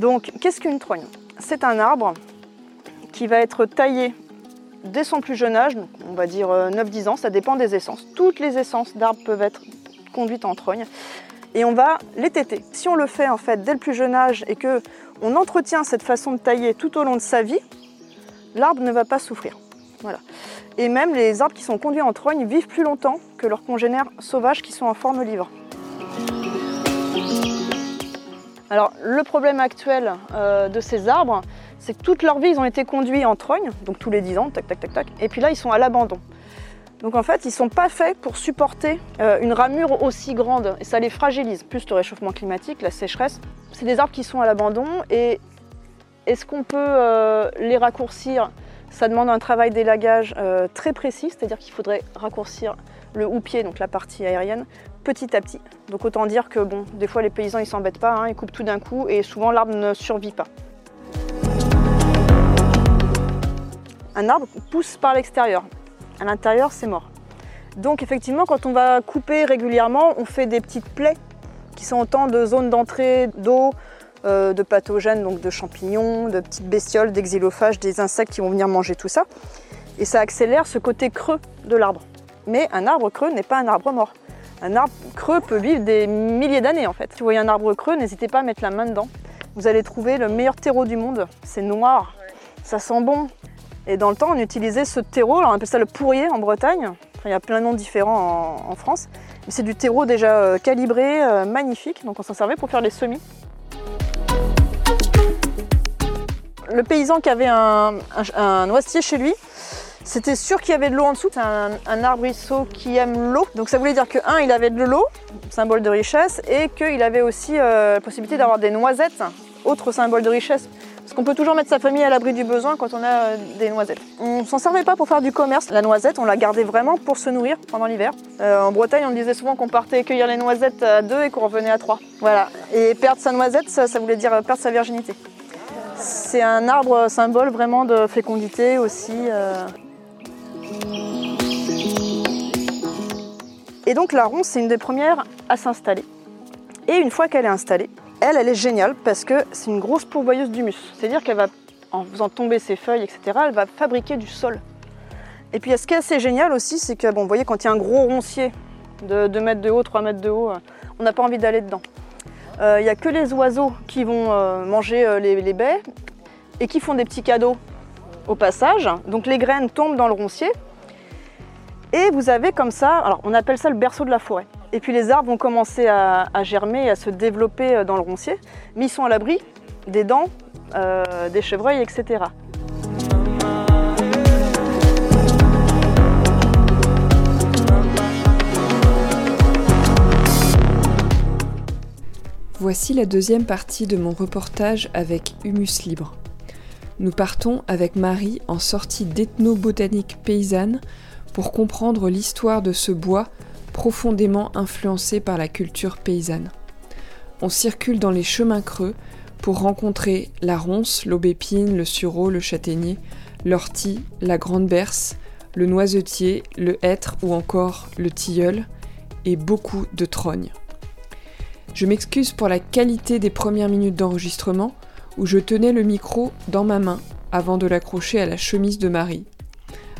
Donc, qu'est-ce qu'une trogne? C'est un arbre qui va être taillé dès son plus jeune âge, on va dire 9-10 ans, ça dépend des essences. Toutes les essences d'arbres peuvent être conduites en trogne et on va les téter. Si on le fait en fait dès le plus jeune âge et que on entretient cette façon de tailler tout au long de sa vie, l'arbre ne va pas souffrir. Voilà. Et même les arbres qui sont conduits en trogne vivent plus longtemps que leurs congénères sauvages qui sont en forme livre. Alors le problème actuel euh, de ces arbres, c'est que toute leur vie ils ont été conduits en trogne, donc tous les 10 ans, tac tac tac tac, et puis là ils sont à l'abandon. Donc en fait, ils ne sont pas faits pour supporter euh, une ramure aussi grande et ça les fragilise. Plus le réchauffement climatique, la sécheresse. C'est des arbres qui sont à l'abandon et est-ce qu'on peut euh, les raccourcir? Ça demande un travail d'élagage très précis, c'est-à-dire qu'il faudrait raccourcir le houppier, donc la partie aérienne, petit à petit. Donc autant dire que des fois les paysans ils s'embêtent pas, hein, ils coupent tout d'un coup et souvent l'arbre ne survit pas. Un arbre pousse par l'extérieur à l'intérieur, c'est mort. Donc effectivement, quand on va couper régulièrement, on fait des petites plaies qui sont autant de zones d'entrée d'eau, euh, de pathogènes, donc de champignons, de petites bestioles, d'exilophages, des insectes qui vont venir manger tout ça. Et ça accélère ce côté creux de l'arbre. Mais un arbre creux n'est pas un arbre mort. Un arbre creux peut vivre des milliers d'années en fait. Si vous voyez un arbre creux, n'hésitez pas à mettre la main dedans. Vous allez trouver le meilleur terreau du monde. C'est noir, ça sent bon, et dans le temps, on utilisait ce terreau, on appelle ça le pourrier en Bretagne. il y a plein de noms différents en, France. Mais c'est du terreau déjà euh, calibré, euh, magnifique. Donc on s'en servait pour faire les semis. Le paysan qui avait un, noisetier chez lui, c'était sûr qu'il y avait de l'eau en dessous. C'est un, un arbrisseau qui aime l'eau. Donc ça voulait dire que, un, il avait de l'eau, symbole de richesse, et qu'il avait aussi euh, la possibilité d'avoir des noisettes, autre symbole de richesse. Parce qu'on peut toujours mettre sa famille à l'abri du besoin quand on a euh, des noisettes. On s'en servait pas pour faire du commerce. La noisette, on la gardait vraiment pour se nourrir pendant l'hiver. Euh, en Bretagne, on disait souvent qu'on partait cueillir les noisettes à deux et qu'on revenait à trois. Voilà. Et perdre sa noisette, ça, voulait dire perdre sa virginité. C'est un arbre symbole vraiment de fécondité aussi. Et donc la ronce, c'est une des premières à s'installer. Et une fois qu'elle est installée, elle, elle est géniale parce que c'est une grosse pourvoyeuse d'humus. C'est-à-dire qu'elle va, en faisant tomber ses feuilles, etc., elle va fabriquer du sol. Et puis ce qui est assez génial aussi, c'est que, vous voyez, quand il y a un gros roncier de 2 mètres de haut, 3 mètres de haut, euh, on n'a pas envie d'aller dedans. Euh, il n'y a que les oiseaux qui vont euh, manger les, baies et qui font des petits cadeaux au passage. Donc les graines tombent dans le roncier. Et vous avez comme ça, alors on appelle ça le berceau de la forêt. Et puis les arbres vont commencer à, germer et à se développer euh, dans le roncier, mais ils sont à l'abri des dents, euh, des chevreuils, etc. Voici la deuxième partie de mon reportage avec Humus Libre. Nous partons avec Marie en sortie d'ethnobotanique paysanne comprendre l'histoire de ce bois profondément influencé par la culture paysanne. On circule dans les chemins creux pour rencontrer la ronce, l'aubépine, le sureau, le châtaignier, l'ortie, la grande berce, le noisetier, le hêtre ou encore le tilleul, et beaucoup de trognes. Je m'excuse pour la qualité des premières minutes d'enregistrement où je tenais le micro dans ma main avant de l'accrocher à la chemise de Marie.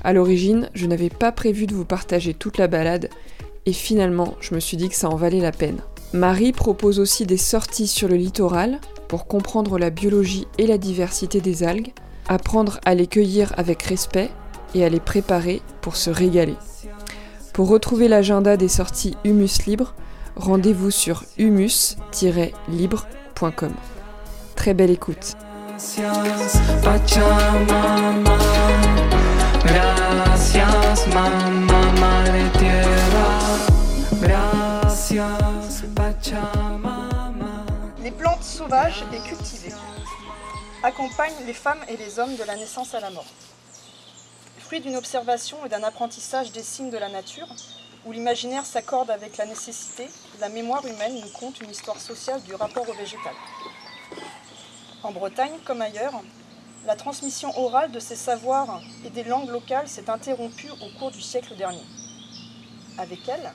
À l'origine, je n'avais pas prévu de vous partager toute la balade et finalement, je me suis dit que ça en valait la peine. Marie propose aussi des sorties sur le littoral pour comprendre la biologie et la diversité des algues, apprendre à les cueillir avec respect et à les préparer pour se régaler. Pour retrouver l'agenda des sorties Humus Libre, rendez-vous sur humus-libre.com. Très belle écoute. Les plantes sauvages et cultivées accompagnent les femmes et les hommes de la naissance à la mort. Fruit d'une observation et d'un apprentissage des signes de la nature, où l'imaginaire s'accorde avec la nécessité, la mémoire humaine nous conte une histoire sociale du rapport au végétal. En Bretagne, comme ailleurs, la transmission orale de ces savoirs et des langues locales s'est interrompue au cours du siècle dernier. Avec elle,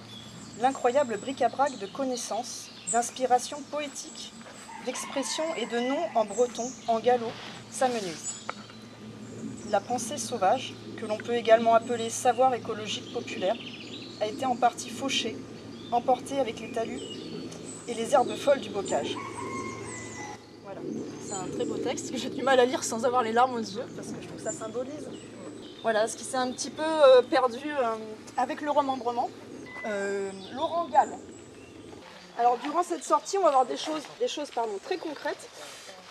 l'incroyable bric-à-brac de connaissances, d'inspiration poétique d'expressions et de noms en breton, en gallo, s'amenuisent. La pensée sauvage, que l'on peut également appeler savoir écologique populaire, a été en partie fauchée, emportée avec les talus et les herbes folles du bocage. Voilà, c'est un très beau texte que j'ai du mal à lire sans avoir les larmes aux yeux, parce que je trouve que ça symbolise. Voilà, ce qui s'est un petit peu euh, perdu euh, avec le remembrement. Euh, Laurent Gall. Alors durant cette sortie, on va avoir des choses, des choses pardon, très concrètes.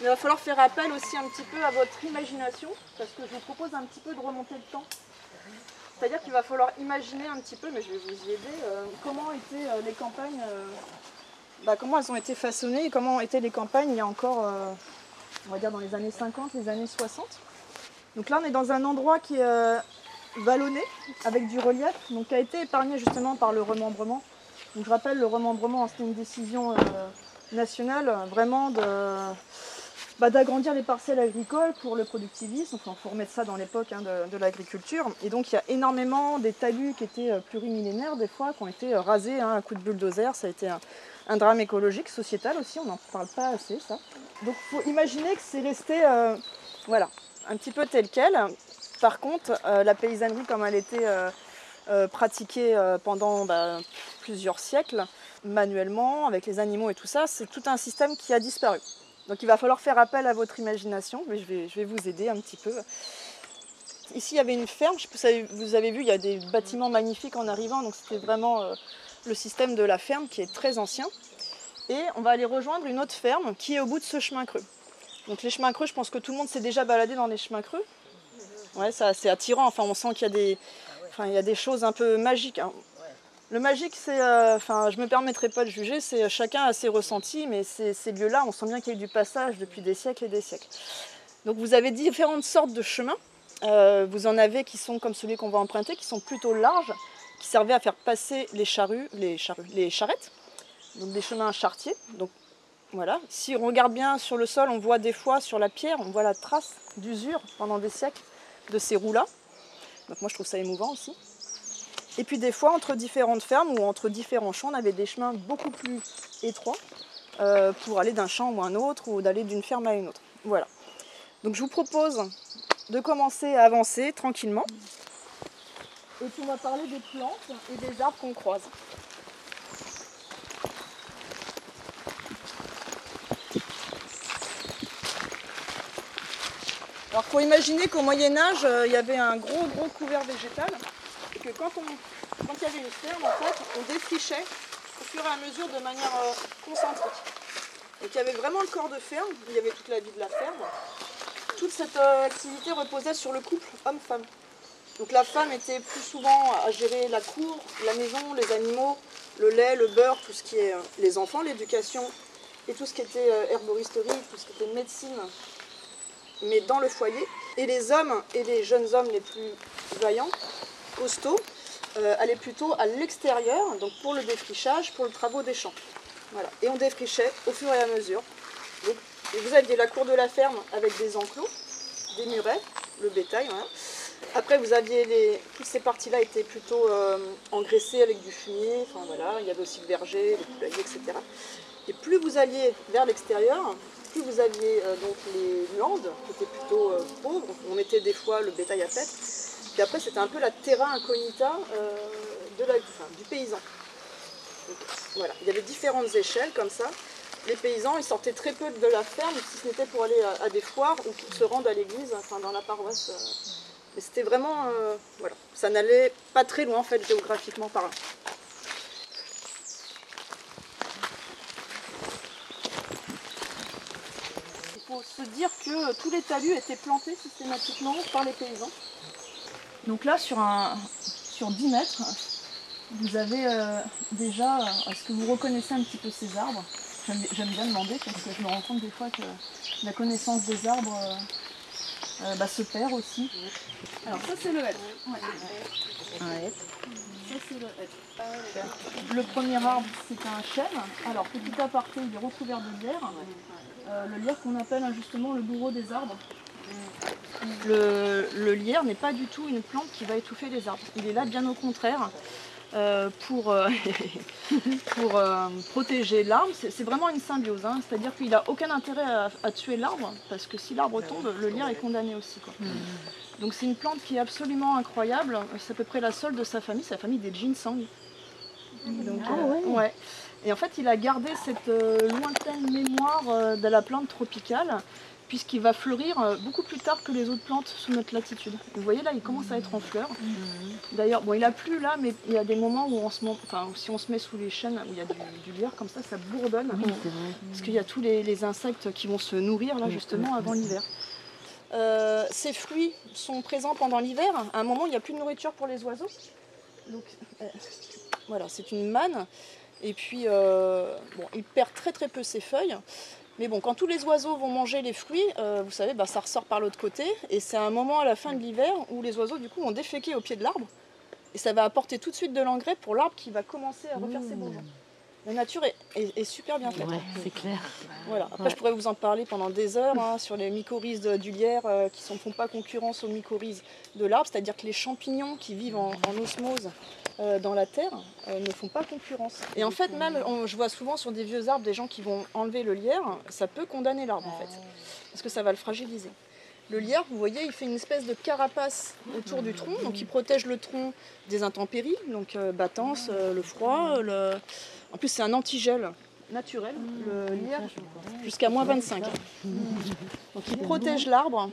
Mais il va falloir faire appel aussi un petit peu à votre imagination, parce que je vous propose un petit peu de remonter le temps. C'est-à-dire qu'il va falloir imaginer un petit peu, mais je vais vous y aider, comment étaient les campagnes, bah, comment elles ont été façonnées et comment étaient les campagnes il y a encore, on va dire dans les années 50, les années 60. Donc là, on est dans un endroit qui est euh, vallonné, avec du relief, donc qui a été épargné justement par le remembrement. Je rappelle, le remembrement, c'était une décision euh, nationale, euh, vraiment de bah, d'agrandir les parcelles agricoles pour le productivisme. Il faut remettre ça dans l'époque hein, de, l'agriculture. Et donc, il y a énormément des talus qui étaient plurimillénaires, des fois, qui ont été rasés hein, à coup de bulldozer. Ça a été un drame écologique, sociétal aussi, on n'en parle pas assez, ça. Donc, il faut imaginer que c'est resté, euh, voilà, un petit peu tel quel. Par contre, euh, la paysannerie, comme elle était euh, pratiquée pendant bah, plusieurs siècles, manuellement, avec les animaux et tout ça, c'est tout un système qui a disparu. Donc il va falloir faire appel à votre imagination, mais je vais, vous aider un petit peu. Ici, il y avait une ferme, vous avez vu, il y a des bâtiments magnifiques en arrivant, donc c'était vraiment le système de la ferme qui est très ancien. Et on va aller rejoindre une autre ferme qui est au bout de ce chemin creux. Donc les chemins creux, je pense que tout le monde s'est déjà baladé dans les chemins creux. Ouais, ça, c'est attirant, enfin on sent qu'il y a des, choses un peu magiques. hein. Le magique, c'est, euh, enfin, je me permettrai pas de juger, c'est euh, chacun a ses ressentis, mais ces, ces lieux-là, on sent bien qu'il y a eu du passage depuis des siècles et des siècles. Donc vous avez différentes sortes de chemins. Euh, vous en avez qui sont comme celui qu'on va emprunter, qui sont plutôt larges, qui servaient à faire passer les charrues, les les charrettes, donc des chemins charretiers. Donc voilà. Si on regarde bien sur le sol, on voit des fois sur la pierre, on voit la trace d'usure pendant des siècles de ces roues-là. Donc moi je trouve ça émouvant aussi. Et puis des fois, entre différentes fermes ou entre différents champs, on avait des chemins beaucoup plus étroits euh, pour aller d'un champ ou un autre ou d'aller d'une ferme à une autre. Voilà. Donc je vous propose de commencer à avancer tranquillement. Et puis on va parler des plantes et des arbres qu'on croise. Alors faut imaginer qu'au Moyen Âge, euh, il y avait un gros gros couvert végétal et que quand, on, il y avait une ferme, on défrichait au fur et à mesure de manière euh, concentrique. Donc il y avait vraiment le corps de ferme, il y avait toute la vie de la ferme. Toute cette euh, activité reposait sur le couple homme-femme. Donc la femme était plus souvent à gérer la cour, la maison, les animaux, le lait, le beurre, tout ce qui est euh, les enfants, l'éducation et tout ce qui était euh, herboristerie, tout ce qui était médecine, mais dans le foyer. Et les hommes et les jeunes hommes les plus vaillants, costauds, euh, allaient plutôt à l'extérieur, donc pour le défrichage, pour le travaux des champs. Et on défrichait au fur et à mesure. Vous aviez la cour de la ferme avec des enclos, des murets, le bétail. Après, vous aviez les... toutes ces parties-là étaient plutôt euh, engraissées avec du fumier. Enfin voilà, il y avait aussi le verger, les poulaillers, etc. Et plus vous alliez vers l'extérieur, plus vous aviez euh, donc les landes qui étaient plutôt euh, pauvres. On mettait des fois le bétail à paître. Puis après, c'était un peu la terra incognita de la... du paysan. Voilà, il y avait différentes échelles comme ça. Les paysans, ils sortaient très peu de la ferme, si ce n'était pour aller à des foires ou pour se rendre à l'église, enfin dans la paroisse. Mais c'était vraiment, euh, voilà, ça n'allait pas très loin en fait géographiquement parlant. Il faut se dire que tous les talus étaient plantés systématiquement par les paysans. Donc là, sur, un, sur 10 mètres, vous avez euh, déjà, est-ce que vous reconnaissez un petit peu ces arbres? J'aime j'aime bien demander parce que je me rends compte des fois que la connaissance des arbres euh, euh, bah, se perd aussi. Alors ça c'est le hêtre. Ouais. Ça c'est le hêtre. Le premier arbre c'est un chêne. Alors petit aparté, il est recouvert de lierre. Euh, le lierre qu'on appelle hein, justement le bourreau des arbres. Le, le lierre n'est pas du tout une plante qui va étouffer les arbres. Il est là bien au contraire euh, pour, euh, pour euh, protéger l'arbre. C'est vraiment une symbiose, hein. c'est-à-dire qu'il n'a aucun intérêt à, tuer l'arbre, parce que si l'arbre tombe, le lierre est condamné aussi. Mmh. Donc c'est une plante qui est absolument incroyable, c'est à peu près la seule de sa famille, c'est la famille des ginseng. Donc, ah ouais. Et en fait, il a gardé cette lointaine mémoire de la plante tropicale puisqu'il va fleurir euh, beaucoup plus tard que les autres plantes sous notre latitude. Vous voyez là, il commence à être en fleurs. Mhm. D'ailleurs, bon, il a plu là, mais il y a des moments où on se, enfin, si on se met sous les chênes où il y a du, lierre comme ça, ça bourdonne. parce qu'il y a tous les, insectes qui vont se nourrir là justement avant l'hiver. Euh, ces fruits sont présents pendant l'hiver. À un moment, il n'y a plus de nourriture pour les oiseaux. Donc, euh, voilà, c'est une manne. Et puis, bon, il perd très très peu ses feuilles. Mais bon, quand tous les oiseaux vont manger les fruits, euh, vous savez, bah, ça ressort par l'autre côté. Et c'est un moment à la fin de l'hiver où les oiseaux, du coup, vont déféquer au pied de l'arbre. Et ça va apporter tout de suite de l'engrais pour l'arbre qui va commencer à refaire ses bourgeons. La nature est, super bien faite. Ouais, c'est clair. Voilà. Après, je pourrais vous en parler pendant des heures hein, sur les mycorhizes du lierre euh, qui ne font pas concurrence aux mycorhizes de l'arbre, c'est-à-dire que les champignons qui vivent en, osmose dans la terre euh, ne font pas concurrence. Et en fait, même, je vois souvent sur des vieux arbres des gens qui vont enlever le lierre, ça peut condamner l'arbre en fait, parce que ça va le fragiliser. Le lierre, vous voyez, il fait une espèce de carapace autour du tronc, donc il protège le tronc des intempéries, donc battance, le froid, le, en plus, c'est un antigel naturel, le lierre, jusqu'à moins 25. Donc il protège l'arbre.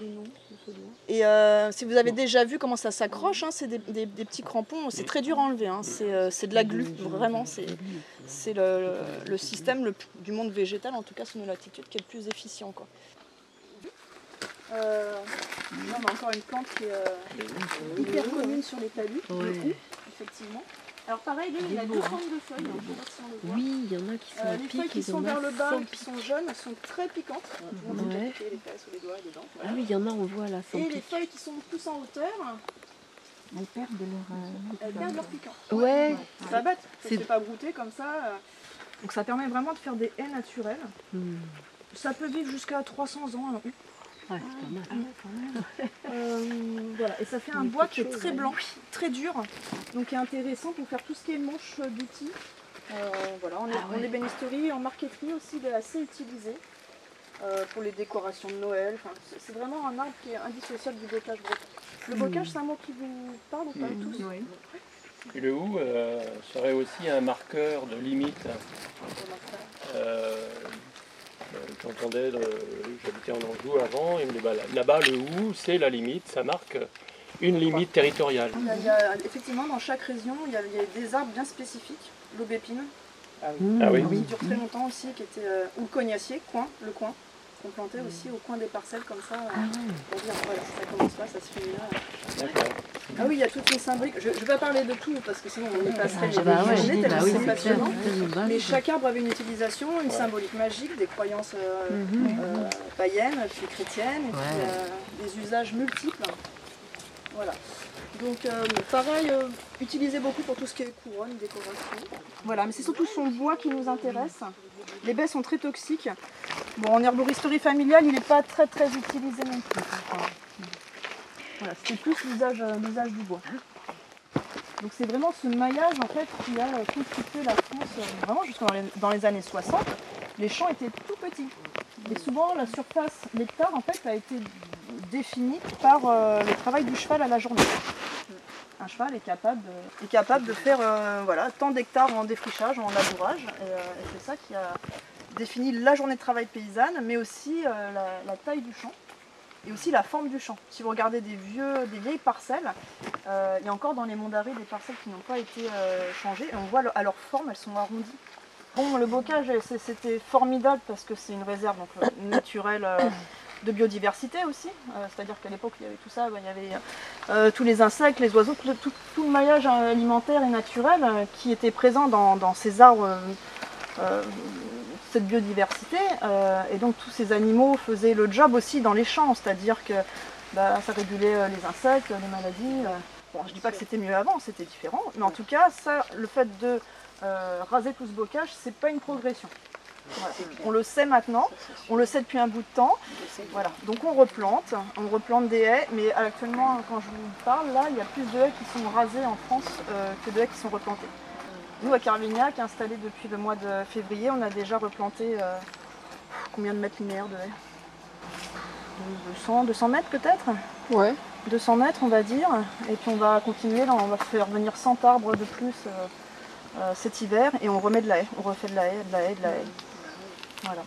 Et euh, si vous avez déjà vu comment ça s'accroche, hein, c'est des, petits crampons, c'est très dur à enlever, hein. euh, c'est de la glu, vraiment, c'est le, système du monde végétal, en tout cas sous nos latitudes, qui est le plus efficient. Quoi. Euh, on a encore une plante qui est hyper commune sur les talus, effectivement. Alors pareil, il y a deux formes de feuilles. Oui, il y en a qui sont euh, Les feuilles qui sont vers le bas, qui sont jaunes, sont très piquantes. Ouais. les sous les doigts dedans. Ah oui, il y en a, on voit là. Et les feuilles qui sont plus en hauteur, elles perdent leur, euh, elles perdent leur piquant. Ouais. Pas bête, c'est pas brouter comme ça. Euh. Donc ça permet vraiment de faire des haies naturelles. Hmm. Ça peut vivre jusqu'à 300 ans. Hein. Euh, voilà. Et ça fait un bois qui est très blanc, très dur, donc qui est intéressant pour faire tout ce qui est manche d'outils. Euh, voilà, on est, ah en ébénisterie, en marqueterie aussi, il est assez utilisé euh, pour les décorations de Noël. c'est vraiment un arbre qui est indissociable du bocage Le hmm. bocage, c'est un mot qui vous parle ou pas hmm. tous Et le hou serait aussi un marqueur de limite euh, j'entendais, j'habitais en Anjou avant, et me bah, là-bas, le hou, c'est la limite, ça marque une limite territoriale. effectivement, dans chaque région, il y, a, des arbres bien spécifiques. L'aubépine, ah oui. qui dure très longtemps aussi, qui était, euh, ou le cognacier, coin, le coin, qu'on plantait aussi au coin des parcelles comme ça, euh, ah pour dire voilà, ça commence là, ça se finit là. Ah oui, il y a toutes les symboliques. Je ne vais pas parler de tout parce que sinon on y passerait ah, bah ouais, bah c'est passionnant. Mais chaque arbre avait une utilisation, une symbolique magique, des croyances euh, mhm. euh, païennes, puis chrétiennes, et puis euh, des usages multiples. Voilà. Donc pareil, utilisé beaucoup pour tout ce qui est couronne, décoration. Voilà, mais c'est surtout son bois qui nous intéresse. Les baies sont très toxiques. Bon, en herboristerie familiale, il n'est pas très très utilisé non plus. Voilà, c'était plus euh, l'usage du bois. Donc c'est vraiment ce maillage en fait qui a constitué la France euh, vraiment jusqu'à dans, les années 60. Les champs étaient tout petits. Et souvent la surface, l'hectare en fait a été définie par euh, le travail du cheval à la journée. Un cheval est capable de, est capable de faire voilà, tant d'hectares en défrichage, en labourage. Et, c'est ça qui a défini la journée de travail paysanne, mais aussi la taille du champ et aussi la forme du champ. Si vous regardez des, vieux, des vieilles parcelles, euh, il y a encore dans les monts d'arrêt des parcelles qui n'ont pas été euh, changées et on voit à leur forme, elles sont arrondies. Bon, le bocage, c'était formidable parce que c'est une réserve euh, naturelle de biodiversité aussi. C'est-à-dire qu'à l'époque, il y avait tout ça, il y avait tous les insectes, les oiseaux, tout, le maillage alimentaire et naturel qui était présent dans, ces arbres cette biodiversité. Euh, et donc tous ces animaux faisaient le job aussi dans les champs, c'est-à-dire que bah, ça régulait euh, les insectes, les maladies. Euh. Bon, je dis pas que c'était mieux avant, c'était différent, mais en tout cas, le fait de raser tout ce bocage, c'est pas une progression. Voilà. On le sait maintenant, on le sait depuis un bout de temps. Voilà. Donc on replante, on replante des haies, mais actuellement, quand je vous parle, là, il y a plus de haies qui sont rasées en France euh, que de haies qui sont replantées. Nous, à Carvignac, installé depuis le mois de février, on a déjà replanté euh, combien de mètres linéaires de haies? 200, 200 mètres peut-être? Ouais. 200 mètres, on va dire. Et puis on va continuer, là, on va faire venir 100 arbres de plus euh, cet hiver et on remet de la haie. On refait de la haie, de la haie, de la haie. Voilà.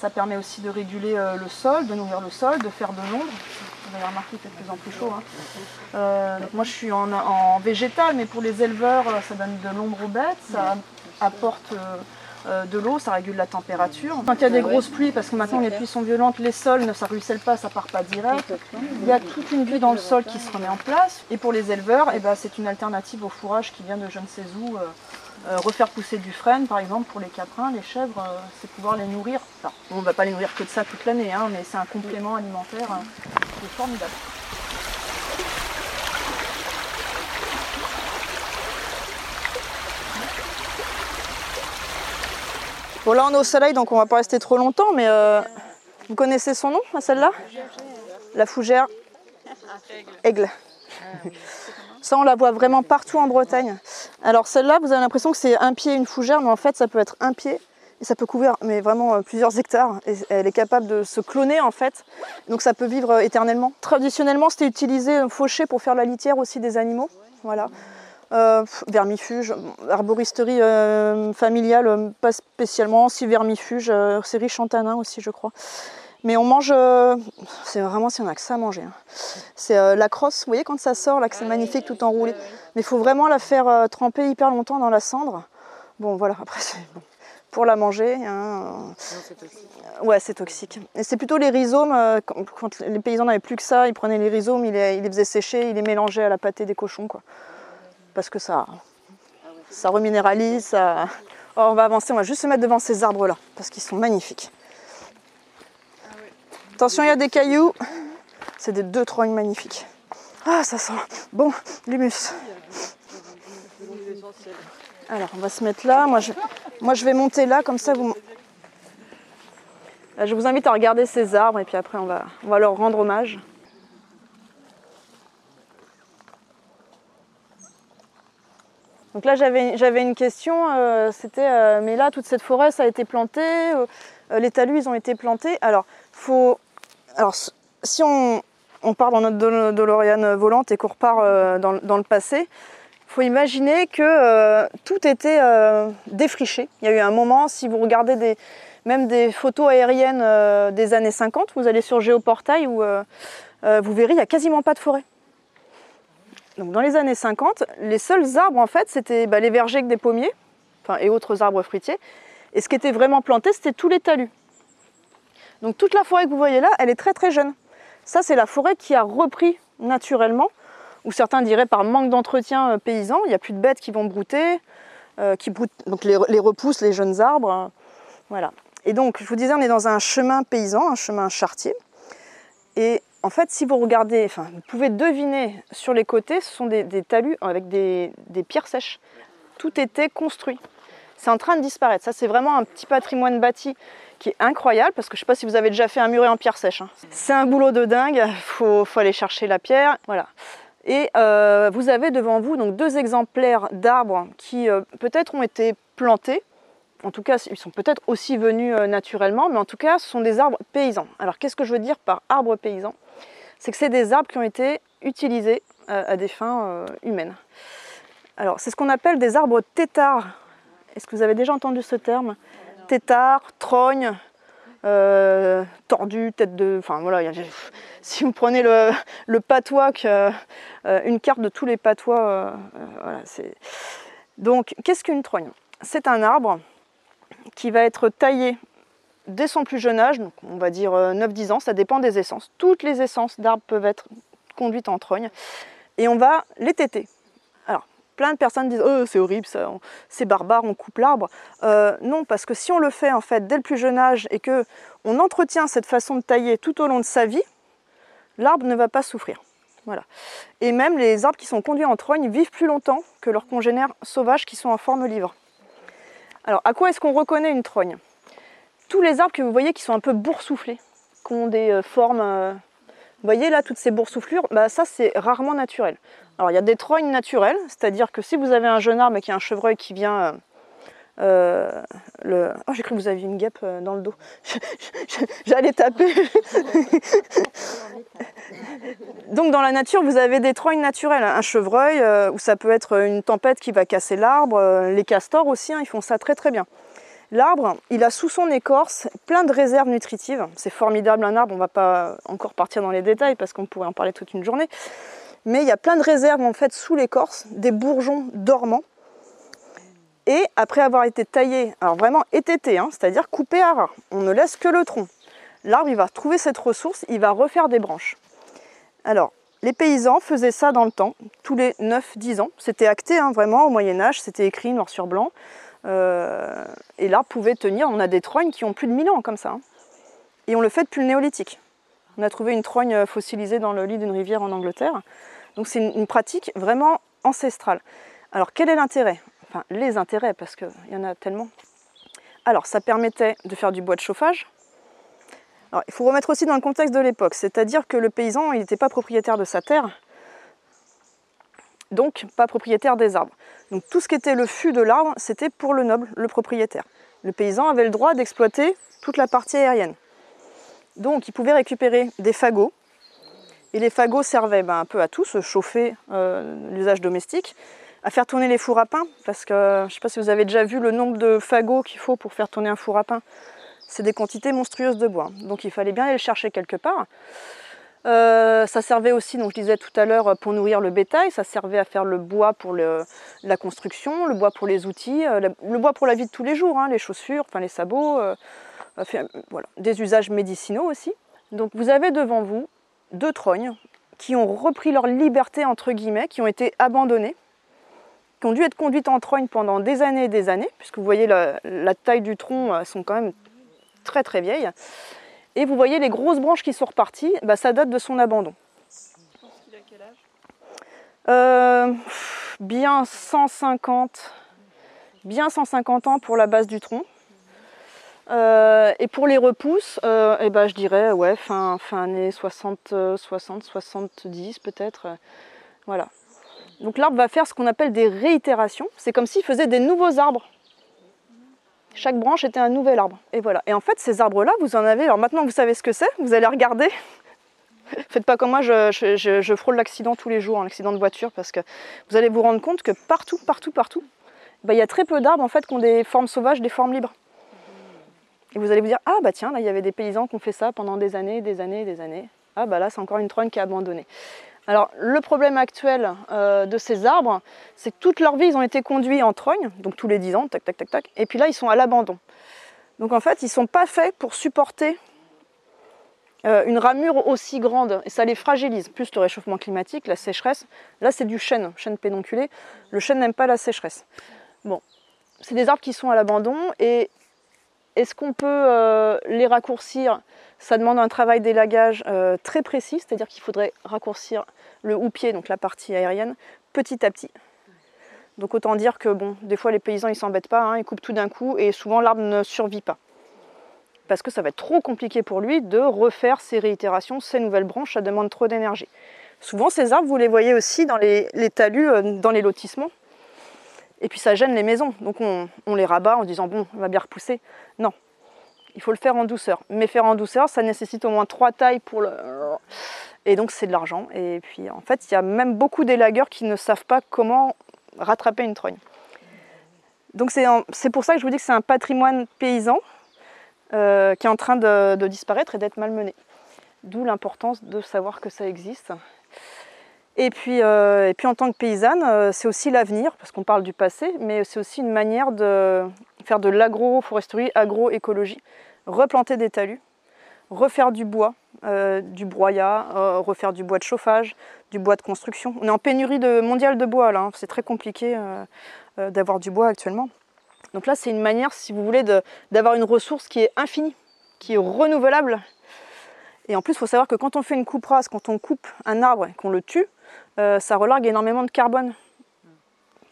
Ça permet aussi de réguler euh, le sol, de nourrir le sol, de faire de l'ombre. Vous avez remarqué qu'il de plus en plus chaud. hein. Euh, moi je suis en, végétal, mais pour les éleveurs, euh, ça donne de l'ombre aux bêtes, ça apporte de l'eau, ça régule la température. Quand il y a des grosses pluies, parce que maintenant les pluies sont violentes, les sols ne ça ruisselle pas, ça part pas direct. Il y a toute une vie dans le sol qui se remet en place. Et pour les éleveurs, eh ben, c'est une alternative au fourrage qui vient de je ne sais où. Euh, refaire pousser du frêne, par exemple, pour les caprins, les chèvres, euh, c'est pouvoir les nourrir. Enfin, on ne va pas les nourrir que de ça toute l'année, hein, mais c'est un complément alimentaire euh, qui est formidable. Bon, là, on est au soleil, donc on va pas rester trop longtemps, mais euh, vous connaissez son nom, à celle-là? La fougère? Aigle. Ça, on la voit vraiment partout en Bretagne. Alors celle-là, vous avez l'impression que c'est un pied une fougère, mais en fait, ça peut être un pied et ça peut couvrir mais vraiment euh, plusieurs hectares. Et elle est capable de se cloner en fait, donc ça peut vivre euh, éternellement. Traditionnellement, c'était utilisé euh, fauché pour faire la litière aussi des animaux. Voilà. Vermifuge, arboristerie familiale, pas spécialement. Si vermifuge, c'est riche en tanins aussi, je crois. Mais on mange, euh, c'est vraiment si on a que ça à manger. hein. C'est euh, la crosse, vous voyez quand ça sort là, que c'est magnifique tout enroulé. Mais il faut vraiment la faire euh, tremper hyper longtemps dans la cendre. Bon voilà, après c'est bon. Pour la manger, hein, euh, ouais c'est toxique. Et c'est plutôt les rhizomes, quand, quand les paysans n'avaient plus que ça, ils prenaient les rhizomes, ils les, ils les faisaient sécher, ils les mélangeaient à la pâtée des cochons. Quoi. Parce que ça, ça reminéralise, ça... Oh, on va avancer, on va juste se mettre devant ces arbres là, parce qu'ils sont magnifiques. Attention, il y a des cailloux. C'est des deux trognes magnifiques. Ah, ça sent bon l'humus. Alors, on va se mettre là. Moi je, moi, je vais monter là, comme ça, vous. Je vous invite à regarder ces arbres et puis après, on va, on va leur rendre hommage. Donc là, j'avais une question. euh, C'était, euh, mais là, toute cette forêt, ça a été planté. euh, les talus, ils ont été plantés. Alors, faut, alors, si on, part dans notre DeLorean volante et qu'on repart euh, dans, le- passé, il faut imaginer que euh, tout était euh, défriché. Il y a eu un moment, si vous regardez même des photos aériennes des années 50, vous allez sur Géoportail où vous verrez, il n'y a quasiment pas de forêt. Donc dans les années 50, les seuls arbres en fait, c'était bah, les vergers des pommiers et autres arbres fruitiers. Et ce qui était vraiment planté, c'était tous les talus. Donc toute la forêt que vous voyez là, elle est très très jeune. Ça, c'est la forêt qui a repris naturellement, ou certains diraient par manque d'entretien euh, paysan. Il n'y a plus de bêtes qui vont brouter, euh, qui broutent, donc les, repoussent les jeunes arbres. euh, voilà. Et donc, je vous disais, on est dans un chemin paysan, un chemin chartier. Et en fait, si vous regardez, enfin, vous pouvez deviner sur les côtés, ce sont des, talus avec des pierres sèches. Tout était construit. C'est en train de disparaître. Ça, c'est vraiment un petit patrimoine bâti qui est incroyable parce que je ne sais pas si vous avez déjà fait un muret en pierre sèche. hein. C'est un boulot de dingue. Il faut, faut aller chercher la pierre. Voilà. Et euh, vous avez devant vous donc deux exemplaires d'arbres qui euh, peut-être ont été plantés. En tout cas, ils sont peut-être aussi venus euh, naturellement, mais en tout cas, ce sont des arbres paysans. Alors, qu'est-ce que je veux dire par arbre paysan C'est que c'est des arbres qui ont été utilisés à des fins humaines. Alors, c'est ce qu'on appelle des arbres têtards. Est-ce que vous avez déjà entendu ce terme? Tétard, trogne, euh, tordu, tête de. Enfin voilà, si vous prenez le, patois, euh, une carte de tous les patois, euh, voilà. Donc, qu'est-ce qu'une trogne? C'est un arbre qui va être taillé dès son plus jeune âge, on va dire euh, 9-10 ans, ça dépend des essences. Toutes les essences d'arbres peuvent être conduites en trogne et on va les téter. Plein de personnes disent Oh, c'est horrible, c'est barbare, on coupe l'arbre. Euh, non, parce que si on le fait en fait dès le plus jeune âge et que on entretient cette façon de tailler tout au long de sa vie, l'arbre ne va pas souffrir. Voilà. Et même les arbres qui sont conduits en trogne vivent plus longtemps que leurs congénères sauvages qui sont en forme livre. Alors, à quoi est-ce qu'on reconnaît une trogne? Tous les arbres que vous voyez qui sont un peu boursouflés, qui ont des euh, formes. euh, vous voyez là, toutes ces boursouflures, bah, ça c'est rarement naturel. Alors, il y a des trognes naturelles, c'est-à-dire que si vous avez un jeune arbre et qu'il y a un chevreuil qui vient. euh, euh. Oh, j'ai cru que vous aviez une guêpe euh, dans le dos. J'allais taper. Donc dans la nature, vous avez des trognes naturelles. Un chevreuil, ou ça peut être une tempête qui va casser l'arbre. les castors aussi, hein, ils font ça très très bien. L'arbre, il a sous son écorce plein de réserves nutritives. C'est formidable un arbre, on ne va pas encore partir dans les détails parce qu'on pourrait en parler toute une journée. Mais il y a plein de réserves en fait sous l'écorce, des bourgeons dormants. Et après avoir été taillé, alors vraiment étété, hein, c'est-à-dire coupé à ras, on ne laisse que le tronc. L'arbre, il va trouver cette ressource, il va refaire des branches. Alors, les paysans faisaient ça dans le temps, tous les 9-10 ans. C'était acté hein, vraiment au Moyen-Âge, c'était écrit noir sur blanc. Euh, et l'arbre pouvait tenir, on a des trognes qui ont plus de 1000 ans comme ça. hein. Et on le fait depuis le néolithique. On a trouvé une trogne fossilisée dans le lit d'une rivière en Angleterre. Donc c'est une, une pratique vraiment ancestrale. Alors quel est l'intérêt? Enfin les intérêts, parce qu'il y en a tellement. Alors ça permettait de faire du bois de chauffage, alors, il faut remettre aussi dans le contexte de l'époque, c'est-à-dire que le paysan, il n'était pas propriétaire de sa terre, donc pas propriétaire des arbres. Donc tout ce qui était le fût de l'arbre, c'était pour le noble, le propriétaire. Le paysan avait le droit d'exploiter toute la partie aérienne. Donc il pouvait récupérer des fagots, et les fagots servaient ben, un peu à tout, se chauffer, euh, l'usage domestique, à faire tourner les fours à pain, parce que je ne sais pas si vous avez déjà vu le nombre de fagots qu'il faut pour faire tourner un four à pain c'est des quantités monstrueuses de bois. Donc il fallait bien aller le chercher quelque part. Euh, ça servait aussi, donc je disais tout à l'heure, pour nourrir le bétail. Ça servait à faire le bois pour la construction, le bois pour les outils, euh, le, bois pour la vie de tous les jours, hein, les chaussures, enfin les sabots, euh, voilà, des usages médicinaux aussi. Donc vous avez devant vous deux trognes qui ont repris leur liberté entre guillemets, qui ont été abandonnées, qui ont dû être conduites en trogne pendant des années et des années, puisque vous voyez la, la taille du tronc, elles sont quand même très très vieille. Et vous voyez les grosses branches qui sont reparties, bah, ça date de son abandon. Euh, bien 150, bien 150 ans pour la base du tronc. Euh, et pour les repousses, euh, eh ben, je dirais fin, fin année 60, euh, 60, 70 peut-être. euh, voilà. Donc l'arbre va faire ce qu'on appelle des réitérations. C'est comme s'il faisait des nouveaux arbres. Chaque branche était un nouvel arbre. Et voilà. Et en fait, ces arbres-là, vous en avez. Alors maintenant, vous savez ce que c'est. Vous allez regarder. Faites pas comme moi, je, frôle l'accident tous les jours, un accident de voiture, parce que vous allez vous rendre compte que partout, partout, partout, bah, il y a très peu d'arbres en fait qui ont des formes sauvages, des formes libres. Et vous allez vous dire ah bah tiens, là il y avait des paysans qui ont fait ça pendant des années, des années, des années. Ah bah là c'est encore une trogne qui est abandonnée. Alors le problème actuel euh, de ces arbres, c'est que toute leur vie ils ont été conduits en trogne, donc tous les 10 ans, tac tac tac tac, et puis là ils sont à l'abandon. Donc en fait ils sont pas faits pour supporter euh, une ramure aussi grande, et ça les fragilise. Plus le réchauffement climatique, la sécheresse. Là c'est du chêne, chêne pédonculé. Le chêne n'aime pas la sécheresse. Bon, c'est des arbres qui sont à l'abandon et est-ce qu'on peut euh, les raccourcir? Ça demande un travail d'élagage euh, très précis, c'est-à-dire qu'il faudrait raccourcir le houppier, donc la partie aérienne, petit à petit. Donc autant dire que bon, des fois les paysans ils s'embêtent pas, hein, ils coupent tout d'un coup et souvent l'arbre ne survit pas. Parce que ça va être trop compliqué pour lui de refaire ces réitérations, ces nouvelles branches, ça demande trop d'énergie. Souvent ces arbres, vous les voyez aussi dans les, les talus, euh, dans les lotissements. Et puis ça gêne les maisons, donc on, les rabat en disant bon, on va bien repousser. Non, il faut le faire en douceur. Mais faire en douceur, ça nécessite au moins trois tailles pour le. Et donc c'est de l'argent. Et puis en fait, il y a même beaucoup d'élagueurs qui ne savent pas comment rattraper une trogne. Donc c'est pour ça que je vous dis que c'est un patrimoine paysan euh, qui est en train de disparaître et d'être malmené. D'où l'importance de savoir que ça existe. Et puis, euh, et puis en tant que paysanne, euh, c'est aussi l'avenir, parce qu'on parle du passé, mais c'est aussi une manière de faire de l'agroforesterie, agroécologie, replanter des talus, refaire du bois, euh, du broyat, refaire du bois de chauffage, du bois de construction. On est en pénurie mondiale de bois là, hein. c'est très compliqué d'avoir du bois actuellement. Donc là, c'est une manière, si vous voulez, d'avoir une ressource qui est infinie, qui est renouvelable. Et en plus, il faut savoir que quand on fait une coupe rase, quand on coupe un arbre et qu'on le tue, ça relargue énormément de carbone.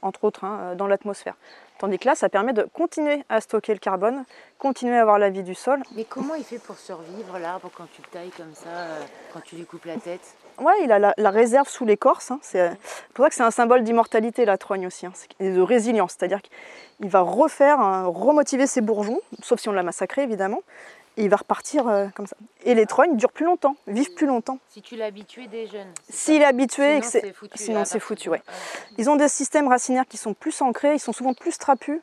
entre autres, hein, dans l'atmosphère. Tandis que là, ça permet de continuer à stocker le carbone, continuer à avoir la vie du sol. Mais comment il fait pour survivre l'arbre quand tu le tailles comme ça, euh, quand tu lui coupes la tête? Ouais, il a la, la réserve sous l'écorce. hein. C'est pour ça que c'est un symbole d'immortalité, la trogne aussi, hein. Et de résilience. C'est-à-dire qu'il va refaire, hein, remotiver ses bourgeons, sauf si on l'a massacré évidemment, et il va repartir euh, comme ça. Et les trognes durent plus longtemps, vivent plus longtemps. Si tu l'as habitué des jeunes. S'il est habitué Sinon, c'est- foutu. sinon, à c'est partir foutu, de- ouais. Ils ont des systèmes racinaires qui sont plus ancrés, ils sont souvent plus trapus.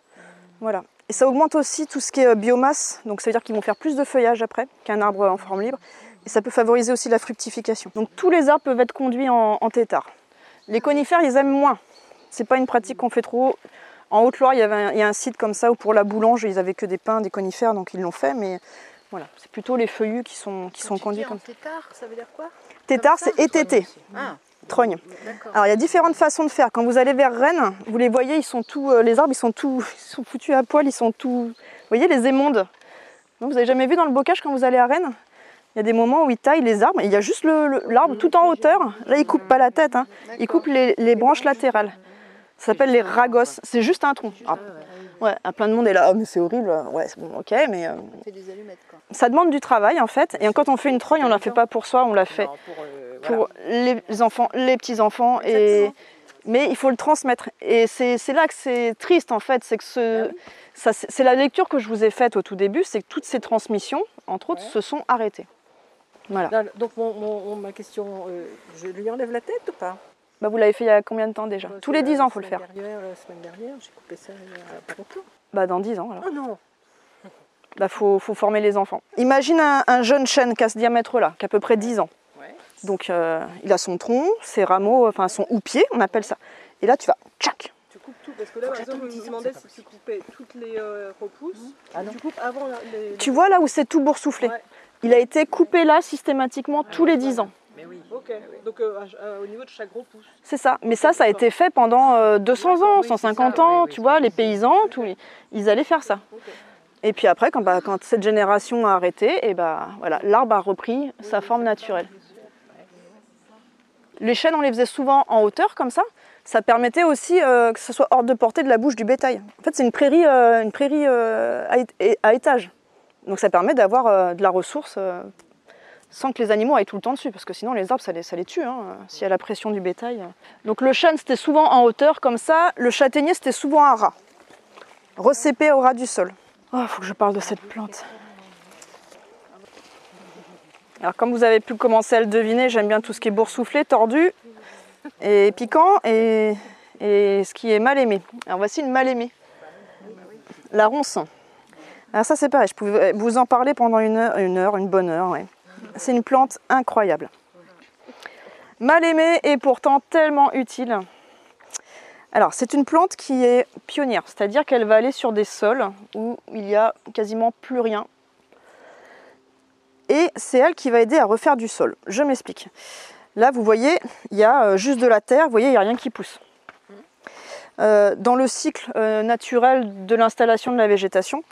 Voilà. Et ça augmente aussi tout ce qui est euh, biomasse, donc ça veut dire qu'ils vont faire plus de feuillage après qu'un arbre en forme libre. Et ça peut favoriser aussi la fructification. Donc tous les arbres peuvent être conduits en, en tétard. Les conifères, ils aiment moins. C'est pas une pratique qu'on fait trop. En Haute-Loire, il y avait un, il y a un site comme ça où pour la boulange, ils avaient que des pins, des conifères, donc ils l'ont fait. Mais voilà, c'est plutôt les feuillus qui sont, qui sont conduits comme ça. tétard, ça veut dire quoi Tétard, c'est étété, Ah, trogne. d'accord. Alors il y a différentes façons de faire. Quand vous allez vers Rennes, vous les voyez, ils sont tous, euh, les arbres, ils sont tous, ils sont foutus à poil, ils sont tous. Vous voyez les émondes Non, Vous avez jamais vu dans le bocage quand vous allez à Rennes? Il y a des moments où ils taillent les arbres, et il y a juste le- l'arbre tout en hauteur. Là, ils coupent pas la tête, hein. ils coupent les, les branches latérales. Ça s'appelle les ragos. C'est juste un tronc. Alors, ouais, un plein de monde est là. Oh, mais c'est horrible. Ouais, c'est bon, ok, mais euh, On fait des allumettes quoi. ça demande du travail en fait. Et quand on fait une trogne, on la fait pas pour soi, on la fait Non, pour, euh, pour les enfants, les petits-enfants. Et... Mais il faut le transmettre. Et c'est là que c'est triste en fait. C'est que ce... ça, c'est c'est la lecture que je vous ai faite au tout début, c'est que toutes ces transmissions, entre autres, se sont arrêtées. Voilà. Donc mon- ma question, euh, je lui enlève la tête ou pas? Bah, vous l'avez fait il y a combien de temps déjà Euh, Tous les la 10 ans, il faut le faire. Dernière, la semaine dernière, j'ai coupé ça il y a pas longtemps. Bah, dans 10 ans alors. Oh non Bah, faut, faut former les enfants. Imagine un, un jeune chêne qui a ce diamètre-là, qui a à peu près 10 ans. Ouais. Donc, euh, il a son tronc, ses rameaux, enfin son houppier, on appelle ça. Et là, tu vas, tchac, Tu coupes tout, parce que là par exemple, je me si tu coupais toutes les euh, repousses, Ah ou tu coupes avant les... Tu vois là où c'est tout boursouflé Ouais. Il a été coupé là systématiquement tous les 10 ans. Mais oui. Ok, donc euh, à- au niveau de chaque repousse. C'est ça. Mais ça, ça a été fait pendant euh, 200 ans, oui, c'est 150 ça, ans. oui, oui, tu vois, les paysans, tous les- ils allaient faire ça. Et puis après, quand, bah, quand cette génération a arrêté, et bah, voilà, l'arbre a repris sa forme naturelle. Les chênes, on les faisait souvent en hauteur comme ça. Ça permettait aussi euh, que ce soit hors de portée de la bouche du bétail. En fait, c'est une prairie, euh, une prairie euh, à, étage. Donc ça permet d'avoir euh, de la ressource euh, sans que les animaux aillent tout le temps dessus, parce que sinon les arbres, ça les, tue, hein, s'il y a la pression du bétail. Donc le chêne, c'était souvent en hauteur comme ça. Le châtaignier, c'était souvent à ras, recépé au ras du sol. Il faut que je parle de cette plante. Alors comme vous avez pu commencer à le deviner, j'aime bien tout ce qui est boursouflé, tordu et piquant et, et ce qui est mal aimé. Alors voici une mal aimée. La ronce. Alors ça c'est pareil, je pouvais vous en parler pendant une heure, une, heure, une bonne heure. ouais. C'est une plante incroyable. Mal aimée et pourtant tellement utile. Alors c'est une plante qui est pionnière, c'est-à-dire qu'elle va aller sur des sols où il y a quasiment plus rien. Et c'est elle qui va aider à refaire du sol. Je m'explique. Là, vous voyez, il y a euh, juste de la terre, vous voyez, il n'y a rien qui pousse. Euh, dans le cycle euh, naturel de l'installation de la végétation,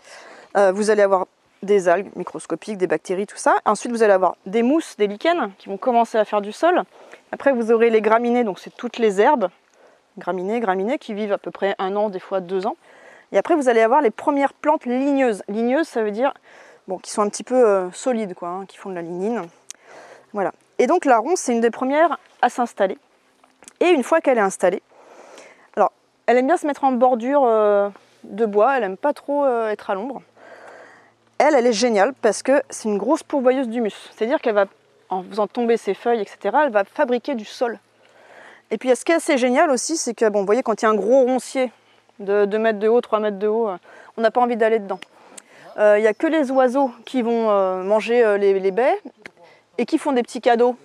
vous allez avoir des algues microscopiques, des bactéries, tout ça. Ensuite, vous allez avoir des mousses, des lichens qui vont commencer à faire du sol. Après, vous aurez les graminées, donc c'est toutes les herbes, graminées, graminées, qui vivent à peu près un an, des fois deux ans. Et après, vous allez avoir les premières plantes ligneuses. Ligneuses, ça veut dire qui sont un petit peu euh, solides, quoi, hein, qui font de la lignine. Voilà. Et donc la ronce, c'est une des premières à s'installer. Et une fois qu'elle est installée, alors elle aime bien se mettre en bordure euh, de bois, elle aime pas trop euh, être à l'ombre. Elle, elle est géniale parce que c'est une grosse pourvoyeuse d'humus. C'est-à-dire qu'elle va, en faisant tomber ses feuilles, etc., elle va fabriquer du sol. Et puis ce qui est assez génial aussi, c'est que, bon, vous voyez, quand il y a un gros roncier de 2 mètres de haut, 3 mètres de haut, euh, on n'a pas envie d'aller dedans. Euh, Il n'y a que les oiseaux qui vont euh, manger les baies et qui font des petits cadeaux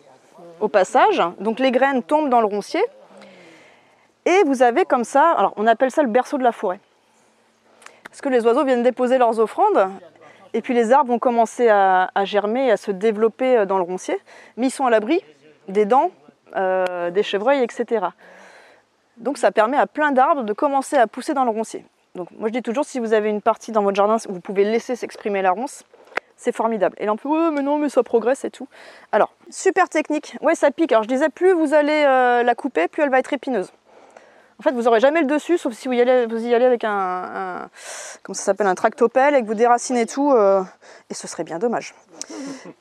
au passage. Donc les graines tombent dans le roncier. Et vous avez comme ça, alors on appelle ça le berceau de la forêt. Parce que les oiseaux viennent déposer leurs offrandes. Et puis les arbres vont commencer à, à germer, à se développer euh, dans le roncier. Mais ils sont à l'abri des dents, euh, des chevreuils, etc. Donc ça permet à plein d'arbres de commencer à pousser dans le roncier. Donc moi je dis toujours, si vous avez une partie dans votre jardin où vous pouvez laisser s'exprimer la ronce, c'est formidable. Et là on peut, ouais, mais non, mais ça progresse et tout. Alors, super technique. Ouais, ça pique. Alors je disais, plus vous allez euh, la couper, plus elle va être épineuse. En fait, vous n'aurez jamais le dessus, sauf si vous y allez, avec un, ça s'appelle, un tractopelle et que vous déracinez tout, euh, et ce serait bien dommage.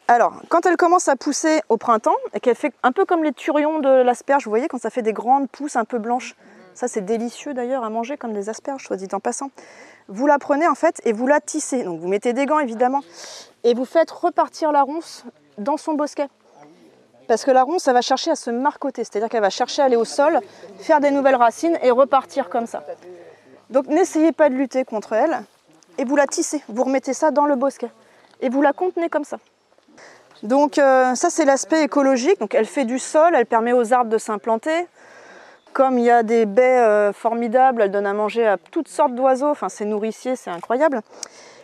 Alors, quand elle commence à pousser au printemps et qu'elle fait un peu comme les turions de l'asperge, vous voyez, quand ça fait des grandes pousses un peu blanches, ça c'est délicieux d'ailleurs à manger comme des asperges, soit en passant. Vous la prenez en fait et vous la tissez. Donc vous mettez des gants évidemment et vous faites repartir la ronce dans son bosquet. Parce que la ronce, elle va chercher à se marcoter, c'est-à-dire qu'elle va chercher à aller au sol, faire des nouvelles racines et repartir comme ça. Donc n'essayez pas de lutter contre elle et vous la tissez, vous remettez ça dans le bosquet et vous la contenez comme ça. Donc euh, ça c'est l'aspect écologique, donc elle fait du sol, elle permet aux arbres de s'implanter. Comme il y a des baies euh, formidables, elle donne à manger à toutes sortes d'oiseaux, enfin c'est nourricier, c'est incroyable.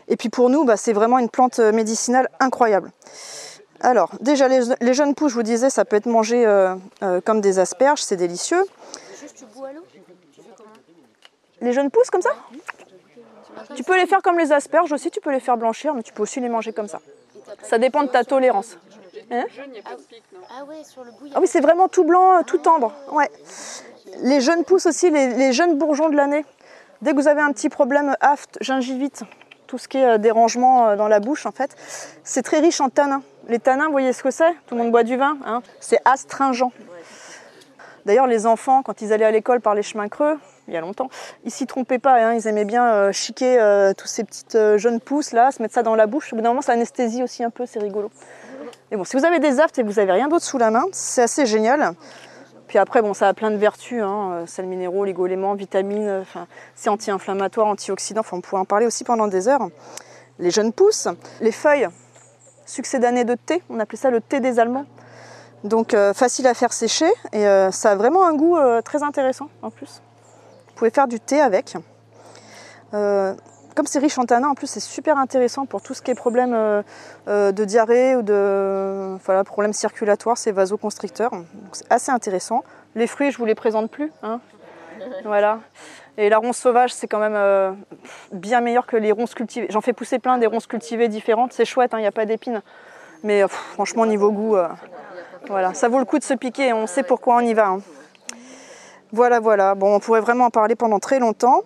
Et puis pour nous, bah, c'est vraiment une plante euh, médicinale incroyable. Alors, déjà, les, les jeunes pousses, je vous disais, ça peut être mangé euh, euh, comme des asperges, c'est délicieux. Juste tu bois l'eau Les jeunes pousses comme ça Tu peux les faire comme les asperges aussi, tu peux les faire blanchir, mais tu peux aussi les manger comme ça. Ça dépend de ta tolérance. Hein Ah ouais, sur le bouillon. ah oui, c'est vraiment tout blanc, euh, tout tendre. Ouais. Les jeunes pousses aussi, les, les jeunes bourgeons de l'année. Dès que vous avez un petit problème aft, gingivite, tout ce qui est dérangement dans la bouche, en fait, c'est très riche en tanins. Les tanins, vous voyez ce que c'est? Tout le monde boit du vin. hein? C'est astringent. D'ailleurs, les enfants, quand ils allaient à l'école par les chemins creux, il y a longtemps, ils s'y trompaient pas. hein, ils aimaient bien euh, chiquer euh, tous ces petites euh, jeunes pousses là, se mettre ça dans la bouche. Au bout d'un moment, ça anesthésie aussi un peu, c'est rigolo. Et bon, si vous avez des aftes et vous avez rien d'autre sous la main, c'est assez génial. Puis après, bon, ça a plein de vertus, hein, sels minéraux, oligo-éléments, vitamines, c'est anti-inflammatoire, antioxydant, enfin, on pourrait en parler aussi pendant des heures. Les jeunes pousses, les feuilles succédanées de thé, on appelait ça le thé des Allemands. Donc euh, facile à faire sécher et euh, ça a vraiment un goût euh, très intéressant en plus. Vous pouvez faire du thé avec. Comme c'est riche en tanins, en plus c'est super intéressant pour tout ce qui est problème de diarrhée ou de voilà, problème circulatoire, c'est vasoconstricteur. C'est assez intéressant. Les fruits, je vous les présente plus. hein. Voilà. Et la ronce sauvage, c'est quand même euh, bien meilleur que les ronces cultivées. J'en fais pousser plein des ronces cultivées différentes. C'est chouette, il n'y a pas d'épines. Mais euh, pff, franchement, niveau goût, euh, voilà, ça vaut le coup de se piquer. On sait pourquoi on y va. hein. Voilà, voilà. Bon, on pourrait vraiment en parler pendant très longtemps.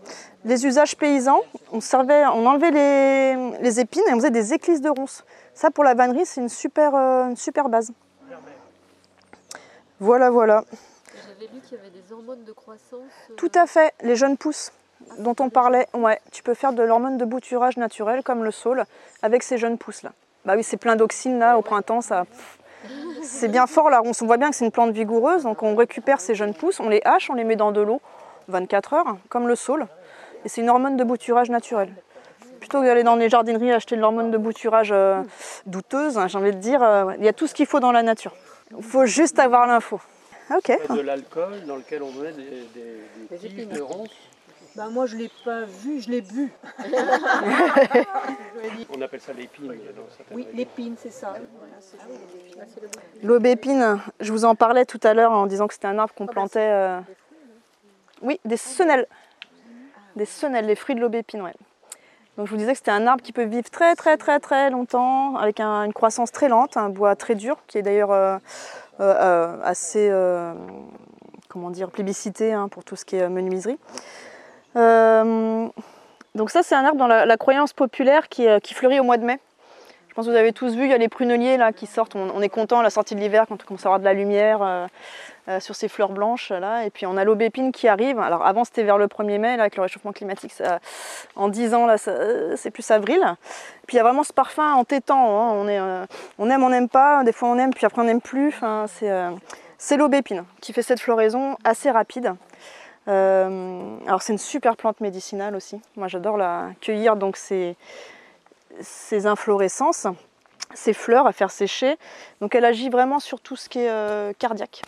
Les usages paysans, on, servait, on enlevait les, les épines et on faisait des éclisses de ronces. Ça, pour la vannerie, c'est une super, euh, une super base. Voilà, voilà. J'avais lu qu'il y avait des hormones de croissance. euh, Tout à fait, les jeunes pousses dont on parlait, ouais, tu peux faire de l'hormone de bouturage naturel comme le saule avec ces jeunes pousses là. Bah oui, c'est plein d'oxyne là au printemps, ça. C'est bien fort là, on se voit bien que c'est une plante vigoureuse, donc on récupère ces jeunes pousses, on les hache, on les met dans de l'eau 24 heures, comme le saule, et c'est une hormone de bouturage naturel. Plutôt que d'aller dans les jardineries acheter de l'hormone de bouturage euh, douteuse, hein, j'ai envie de dire, euh, il y a tout ce qu'il faut dans la nature. Il faut juste avoir l'info. Ok. de l'alcool dans lequel on met des, des, des tiges de ronces. Bah moi je l'ai pas vu, je l'ai bu. On appelle ça l'épine dans certaines Oui, l'épine, c'est ça. L'aubépine, je vous en parlais tout à l'heure en disant que c'était un arbre qu'on plantait. euh, Oui, des senelles. Des senelles, les fruits de l'aubépine, ouais. Donc je vous disais que c'était un arbre qui peut vivre très très très très longtemps, avec un- une croissance très lente, un bois très dur, qui est d'ailleurs euh, assez, euh, comment dire, plébiscité hein, pour tout ce qui est euh, menuiserie. Euh, donc ça c'est un arbre dans la, croyance populaire euh, qui fleurit au mois de mai. Pense que vous avez tous vu, il y a les pruneliers là qui sortent. On, est content à la sortie de l'hiver quand on commence à avoir de la lumière euh, euh, sur ces fleurs blanches là. Et puis on a l'aubépine qui arrive. Alors avant c'était vers le 1er mai, là avec le réchauffement climatique, en 10 ans là euh, c'est plus avril. Puis il y a vraiment ce parfum entêtant. hein. On, on aime, on n'aime pas. Des fois on aime, puis après on n'aime plus. Enfin, c'est l'aubépine qui fait cette floraison assez rapide. Alors c'est une super plante médicinale aussi. Moi j'adore la cueillir donc c'est ces inflorescences, ces fleurs à faire sécher. Donc elle agit vraiment sur tout ce qui est euh, cardiaque.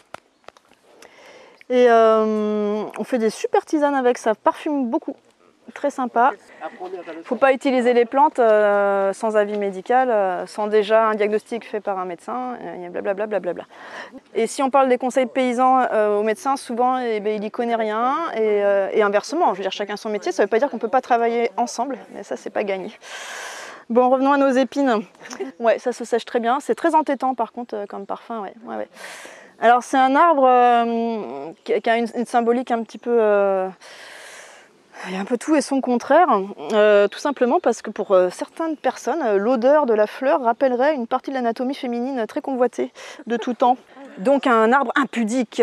Et euh, on fait des super tisanes avec ça, parfume beaucoup, très sympa. Faut pas utiliser les plantes euh, sans avis médical, sans déjà un diagnostic fait par un médecin, et blablabla. Et si on parle des conseils paysans aux médecins, souvent eh ben, il y connaît rien, et, inversement, je veux dire chacun son métier, ça veut pas dire qu'on peut pas travailler ensemble, mais ça c'est pas gagné. Bon, revenons à nos épines. Ouais, ça se sèche très bien. C'est très entêtant par contre euh, comme parfum. Ouais. Ouais. Alors c'est un arbre euh, qui a une, symbolique un petit peu... euh, il y a un peu tout et son contraire, tout simplement parce que pour certaines personnes, l'odeur de la fleur rappellerait une partie de l'anatomie féminine très convoitée de tout temps. Donc un arbre impudique,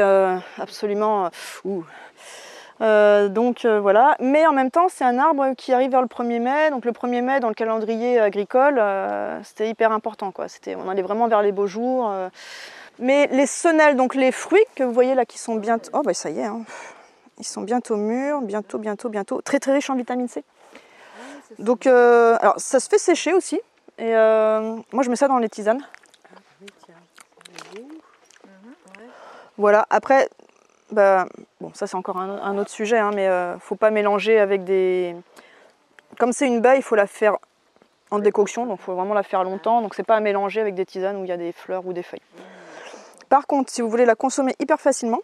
absolument... ouh. Euh, donc euh, voilà, mais en même temps c'est un arbre qui arrive vers le 1er mai, donc le 1er mai dans le calendrier agricole euh, c'était hyper important quoi, c'était, on allait vraiment vers les beaux jours. Mais les senelles, donc les fruits que vous voyez là qui sont bientôt, oh bah ça y est, hein. ils sont bientôt mûrs, bientôt, bientôt, bientôt, très très riches en vitamine C. Donc alors ça se fait sécher aussi, et moi je mets ça dans les tisanes. Voilà, après, bah, bon, ça c'est encore un, autre sujet, hein, mais euh, faut pas mélanger avec des. Comme c'est une baie, il faut la faire en décoction, donc il faut vraiment la faire longtemps, donc c'est pas à mélanger avec des tisanes où il y a des fleurs ou des feuilles. Par contre, si vous voulez la consommer hyper facilement,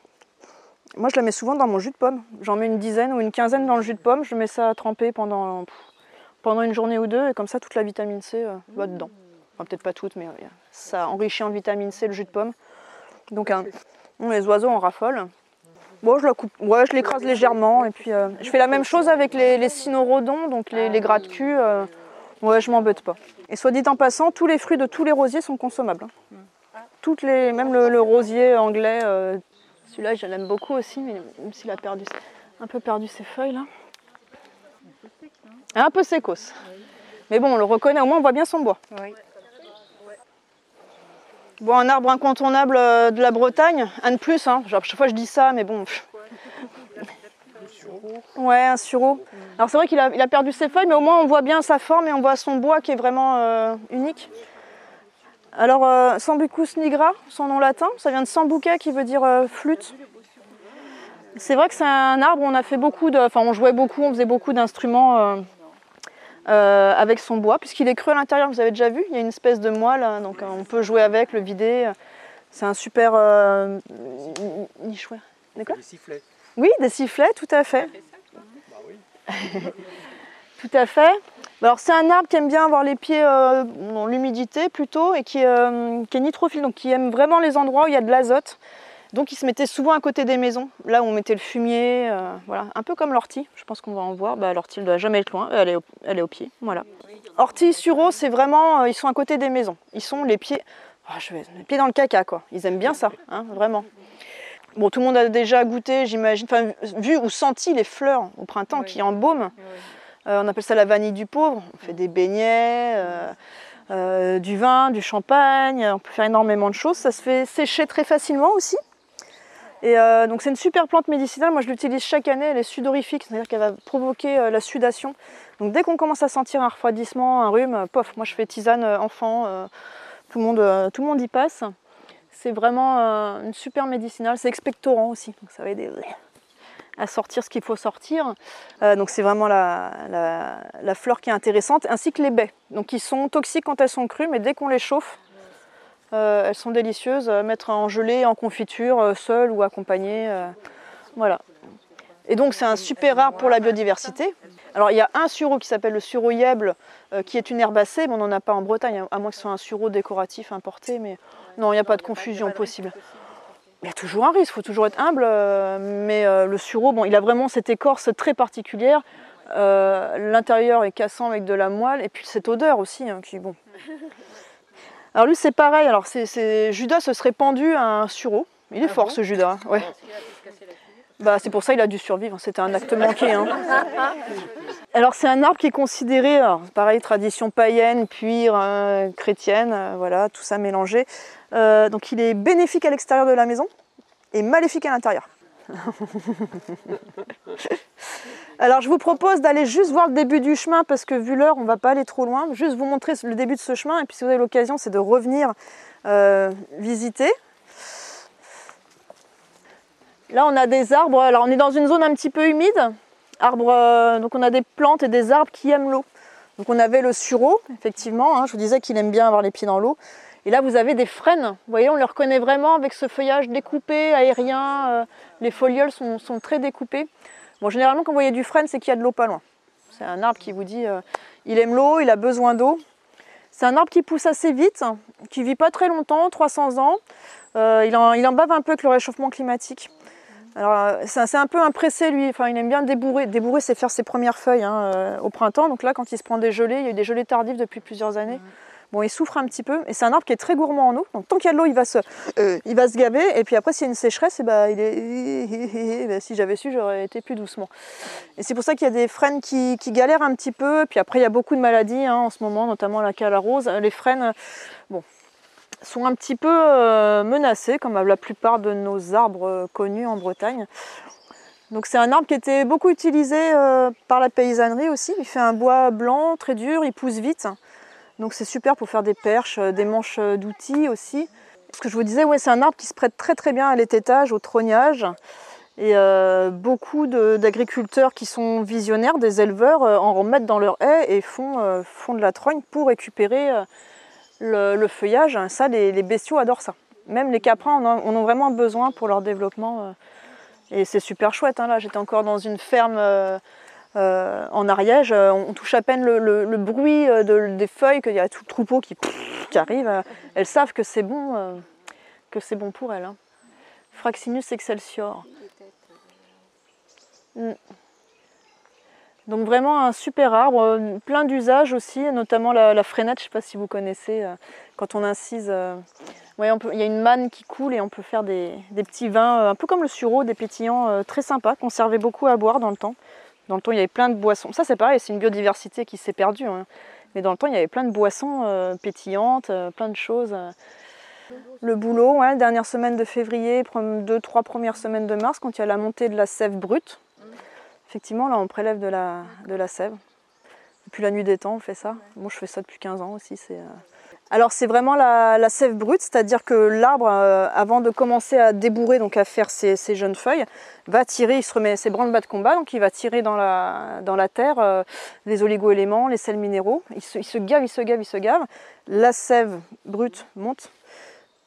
moi je la mets souvent dans mon jus de pomme. J'en mets une dizaine ou une quinzaine dans le jus de pomme, je mets ça à tremper pendant, pendant une journée ou deux, et comme ça toute la vitamine C euh, va dedans. Enfin, peut-être pas toute, mais euh, ça enrichit en vitamine C le jus de pomme. Donc les oiseaux en raffolent. Bon, je la coupe, ouais, je l'écrase légèrement, et puis euh, je fais la même chose avec les, les cynorhodons, donc les, gras de cul. euh, ouais, je m'embête pas. Et soit dit en passant, tous les fruits de tous les rosiers sont consommables. hein. Toutes les, même le, rosier anglais, euh, celui-là, je l'aime beaucoup aussi, mais même s'il a perdu, un peu perdu ses feuilles là. Un peu sécos. Mais bon, on le reconnaît, au moins on voit bien son bois. Bon, un arbre incontournable euh, de la Bretagne, un de plus, hein. Chaque fois je dis ça, mais bon. Ouais, un sureau. Alors c'est vrai qu'il a, perdu ses feuilles, mais au moins on voit bien sa forme et on voit son bois qui est vraiment euh, unique. Alors, euh, Sambucus nigra, son nom latin, ça vient de sambuca qui veut dire flûte. C'est vrai que c'est un arbre où on a fait beaucoup de. Enfin, on jouait beaucoup, on faisait beaucoup d'instruments euh, euh, avec son bois, puisqu'il est creux à l'intérieur, vous avez déjà vu, il y a une espèce de moelle, hein, donc euh, on peut jouer avec, le vider. C'est un super euh, quoi Des sifflets. Oui, des sifflets, tout à fait. tout à fait. Alors c'est un arbre qui aime bien avoir les pieds euh, dans l'humidité plutôt et qui, euh, qui est nitrophile, donc qui aime vraiment les endroits où il y a de l'azote. Donc il se mettait souvent à côté des maisons, là où on mettait le fumier, euh, voilà, un peu comme l'ortie. Je pense qu'on va en voir. Bah, l'ortie, elle doit jamais être loin, elle est au, elle est au pied, voilà. Ortie, sureau, c'est vraiment, euh, ils sont à côté des maisons. Ils sont les pieds, Ah, je vais, les pieds dans le caca quoi. Ils aiment bien ça, hein, vraiment. Bon, tout le monde a déjà goûté, j'imagine, enfin, vu ou senti les fleurs au printemps qui embaument. Euh, on appelle ça la vanille du pauvre. On fait des beignets, euh, du vin, du champagne. On peut faire énormément de choses. Ça se fait sécher très facilement aussi. Euh, donc c'est une super plante médicinale. Moi je l'utilise chaque année. Elle est sudorifique, c'est-à-dire qu'elle va provoquer euh, la sudation. Donc dès qu'on commence à sentir un refroidissement, un rhume, euh, pof, moi je fais tisane euh, enfant. tout, le monde, tout le monde y passe. C'est vraiment une super médicinale. C'est expectorant aussi. Donc ça va aider à sortir ce qu'il faut sortir. Donc c'est vraiment la, fleur qui est intéressante, ainsi que les baies. Donc ils sont toxiques quand elles sont crues, mais dès qu'on les chauffe, euh, elles sont délicieuses à mettre en gelée, en confiture, euh, seule ou accompagnée. euh, voilà. Et donc c'est un super arbre pour la biodiversité. Alors il y a un sureau qui s'appelle le sureau yèble, euh, qui est une herbacée, mais on n'en a pas en Bretagne, à moins que ce soit un sureau décoratif importé, mais non, il n'y a pas de confusion possible. Il y a toujours un risque, il faut toujours être humble, euh, mais euh, le sureau, bon, il a vraiment cette écorce très particulière. Euh, L'intérieur est cassant avec de la moelle, et puis cette odeur aussi, hein, qui bon. Alors lui, c'est pareil. Alors c'est, Judas se serait pendu à un sureau. Il est fort ce Judas. hein, Ouais. Bah, c'est pour ça qu'il a dû survivre. C'était un acte manqué. hein. Alors c'est un arbre qui est considéré, alors, pareil, tradition païenne, puis euh, chrétienne, euh, voilà, tout ça mélangé. Euh, donc il est bénéfique à l'extérieur de la maison et maléfique à l'intérieur. Alors je vous propose d'aller juste voir le début du chemin parce que vu l'heure, on va pas aller trop loin. Juste vous montrer le début de ce chemin et puis si vous avez l'occasion, c'est de revenir euh, visiter. Là, on a des arbres. Alors on est dans une zone un petit peu humide. Arbres, euh, donc on a des plantes et des arbres qui aiment l'eau. Donc on avait le sureau, effectivement. hein, je vous disais qu'il aime bien avoir les pieds dans l'eau. Et là, vous avez des frênes. Vous voyez, on les reconnaît vraiment avec ce feuillage découpé, aérien. euh, les folioles sont très découpées. Généralement, quand vous voyez du frêne, c'est qu'il y a de l'eau pas loin. C'est un arbre qui vous dit euh, il aime l'eau, il a besoin d'eau. C'est un arbre qui pousse assez vite, qui vit pas très longtemps, 300 ans. Euh, il, en, bave un peu avec le réchauffement climatique. Euh, c'est un peu un pressé lui, enfin, il aime bien débourrer. Débourrer, c'est faire ses premières feuilles hein, au printemps. Donc là, quand il se prend des gelées, il y a eu des gelées tardives depuis plusieurs années. Bon, il souffre un petit peu, et c'est un arbre qui est très gourmand en eau. Donc tant qu'il y a de l'eau, il va se, euh, il gaver. Et puis après, s'il y a une sécheresse, ben, il est, ben, si j'avais su, j'aurais été plus doucement. Et c'est pour ça qu'il y a des frênes qui, galèrent un petit peu. Puis après, il y a beaucoup de maladies hein, en ce moment, notamment la calarose. Les frênes, bon, sont un petit peu euh, menacés, comme la plupart de nos arbres euh, connus en Bretagne. Donc c'est un arbre qui était beaucoup utilisé euh, par la paysannerie aussi. Il fait un bois blanc, très dur, il pousse vite. Donc c'est super pour faire des perches, euh, des manches euh, d'outils aussi. Ce que je vous disais, ouais, c'est un arbre qui se prête très très bien à l'étêtage, au trognage. Et euh, beaucoup d'agriculteurs qui sont visionnaires, des éleveurs, en remettent dans leur haie et font, de la trogne pour récupérer le, feuillage. Ça, les, bestiaux adorent ça. Même les caprins en ont, en ont vraiment besoin pour leur développement. Et c'est super chouette. hein, là, j'étais encore dans une ferme euh, en Ariège. euh, On touche à peine le, bruit euh, de- des feuilles, qu'il y a tout le troupeau qui, arrive. Elles savent que c'est bon, que c'est bon pour elles. hein. Fraxinus excelsior. Mm. Donc vraiment un super arbre, plein d'usages aussi, notamment la, la frénette, je ne sais pas si vous connaissez, quand on incise, il y a une manne qui coule et on peut faire des, petits vins, un peu comme le sureau, des pétillants très sympas, qu'on servait beaucoup à boire dans le temps. Dans le temps, il y avait plein de boissons. Ça, c'est pareil, c'est une biodiversité qui s'est perdue. hein. Mais dans le temps, il y avait plein de boissons euh, pétillantes, euh, plein de choses. euh. Le boulot, ouais, dernière semaine de février, deux, trois premières semaines de mars, quand il y a la montée de la sève brute. Effectivement, là, on prélève de la, sève. Depuis la nuit des temps, on fait ça. Moi, je fais ça depuis 15 ans aussi. C'est, Alors, c'est vraiment la, sève brute, c'est-à-dire que l'arbre, euh, avant de commencer à débourrer, donc à faire ses, jeunes feuilles, va tirer, il se remet ses branle-bas de combat, donc il va tirer dans la, terre euh, les oligo-éléments, les sels minéraux. Il se, il se gave, il se gave, il se gave. La sève brute monte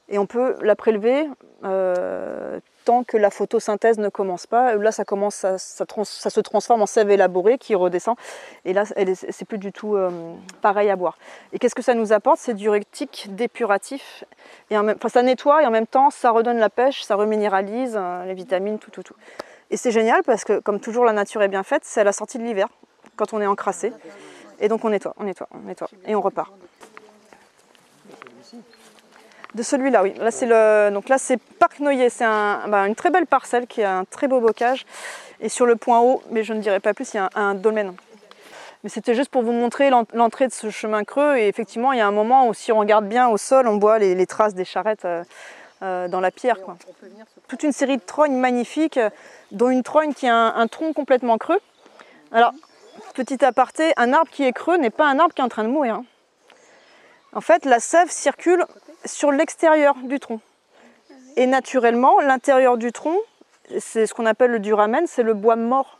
et on peut la prélever euh, tant que la photosynthèse ne commence pas. Là, ça commence, ça se transforme en sève élaborée qui redescend. Et là, c'est plus du tout euh, pareil à boire. Et qu'est-ce que ça nous apporte? C'est diurétique, dépuratif. Et enfin, ça nettoie et en même temps, ça redonne la pêche, ça reminéralise euh, les vitamines, tout, tout, tout. Et c'est génial parce que, comme toujours, la nature est bien faite. C'est à la sortie de l'hiver, quand on est encrassé. Et donc on nettoie, on nettoie, on nettoie. Et on repart. De celui-là, oui. Là, c'est le... Donc là, c'est Parc Noyer. C'est un- bah, une très belle parcelle qui a un très beau bocage. Et sur le point haut, mais je ne dirai pas plus, il y a un, dolmen. Mais c'était juste pour vous montrer l'en- l'entrée de ce chemin creux. Et effectivement, il y a un moment où, si on regarde bien au sol, on voit les, traces des charrettes euh, euh, dans la pierre. Toute une série de trognes magnifiques, euh, dont une trogne qui a un, un tronc complètement creux. Alors, petit aparté, un arbre qui est creux n'est pas un arbre qui est en train de mourir. hein. En fait, la sève circule sur l'extérieur du tronc. Et naturellement, l'intérieur du tronc, c'est ce qu'on appelle le duramen, c'est le bois mort.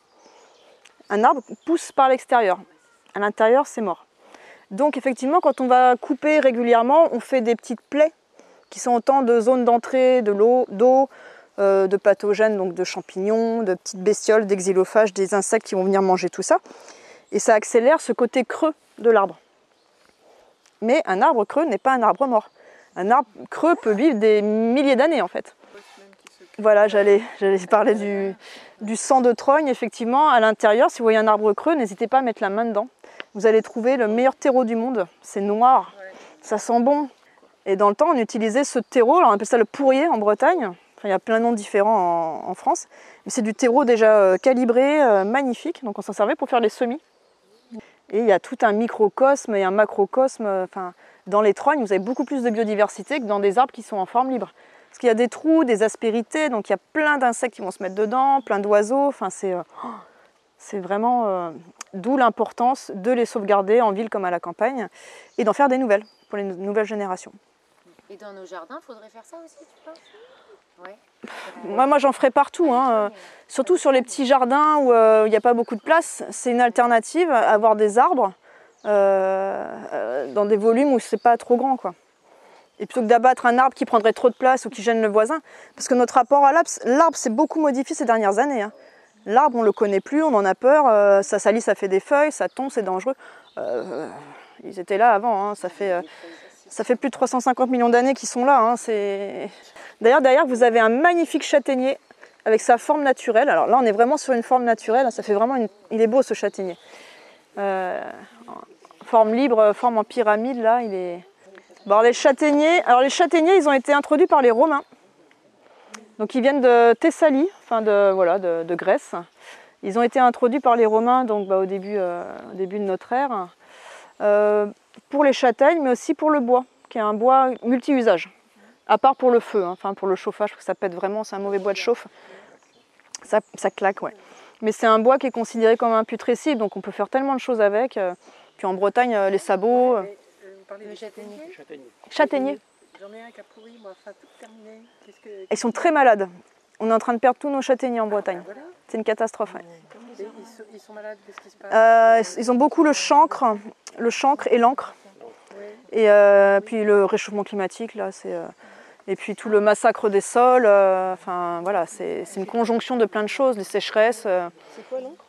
Un arbre pousse par l'extérieur. À l'intérieur, c'est mort. Donc effectivement, quand on va couper régulièrement, on fait des petites plaies qui sont autant de zones d'entrée de l'eau, d'eau, euh, de pathogènes, donc de champignons, de petites bestioles, d'exilophages, des insectes qui vont venir manger tout ça. Et ça accélère ce côté creux de l'arbre. Mais un arbre creux n'est pas un arbre mort. Un arbre creux peut vivre des milliers d'années en fait. Voilà, j'allais parler du, sang de trogne. Effectivement, à l'intérieur, si vous voyez un arbre creux, n'hésitez pas à mettre la main dedans. Vous allez trouver le meilleur terreau du monde. C'est noir, ça sent bon. Et dans le temps, on utilisait ce terreau, on appelle ça le pourrier en Bretagne. Il y a plein de noms différents en, France. Mais c'est du terreau déjà euh, calibré, euh, magnifique. Donc on s'en servait pour faire les semis. Et il y a tout un microcosme et un macrocosme. euh, dans les trognes, vous avez beaucoup plus de biodiversité que dans des arbres qui sont en forme libre. Parce qu'il y a des trous, des aspérités, donc il y a plein d'insectes qui vont se mettre dedans, plein d'oiseaux. Enfin, c'est euh, c'est vraiment euh, d'où l'importance de les sauvegarder en ville comme à la campagne et d'en faire des nouvelles pour les nou- nouvelles générations. Et dans nos jardins, faudrait faire ça aussi, tu penses? Ouais. Moi, moi j'en ferai partout, hein, euh, surtout sur les petits jardins où euh, il n'y a pas beaucoup de place. C'est une alternative à avoir des arbres euh, dans des volumes où c'est pas trop grand. Quoi. Et plutôt que d'abattre un arbre qui prendrait trop de place ou qui gêne le voisin. Parce que notre rapport à l'arbre, l'arbre s'est beaucoup modifié ces dernières années. hein. L'arbre, on le connaît plus, on en a peur, euh, ça salit, ça fait des feuilles, ça tombe, c'est dangereux. Euh, ils étaient là avant. hein. Ça, fait, plus de 350 millions d'années qu'ils sont là. hein. D'ailleurs, derrière, vous avez un magnifique châtaignier avec sa forme naturelle. Alors là, on est vraiment sur une forme naturelle. Ça fait vraiment. Il est beau ce châtaignier. Forme libre, forme en pyramide, là, il est. Bon, les châtaigniers, alors les châtaigniers, ils ont été introduits par les Romains. Donc ils viennent de Thessalie, enfin de voilà, de, Grèce. Ils ont été introduits par les Romains donc bah, au début, euh, au début de notre ère euh, pour les châtaignes, mais aussi pour le bois, qui est un bois multi-usage. À part pour le feu, hein, enfin pour le chauffage, parce que ça pète vraiment, c'est un mauvais bois de chauffe. Ça, claque, ouais. Mais c'est un bois qui est considéré comme un putrécible, donc on peut faire tellement de choses avec. Euh, Puis en Bretagne, euh, les sabots, euh, Vous parlez Le de châtaignier. châtaignier Châtaignier. châtaigniers. J'en ai un qui a pourri, moi, enfin tout terminé. Que... Ils sont très malades. On est en train de perdre tous nos châtaigniers en Bretagne. Voilà. C'est une catastrophe. ouais. Ils, sont, ils sont malades, qu'est-ce qui se passe Euh, ils ont beaucoup le chancre, le chancre et l'encre. Et euh, puis le réchauffement climatique, là, c'est. euh, et puis tout le massacre des sols. euh, Enfin, voilà, c'est c'est une conjonction de plein de choses, les sécheresses. euh. C'est quoi l'encre?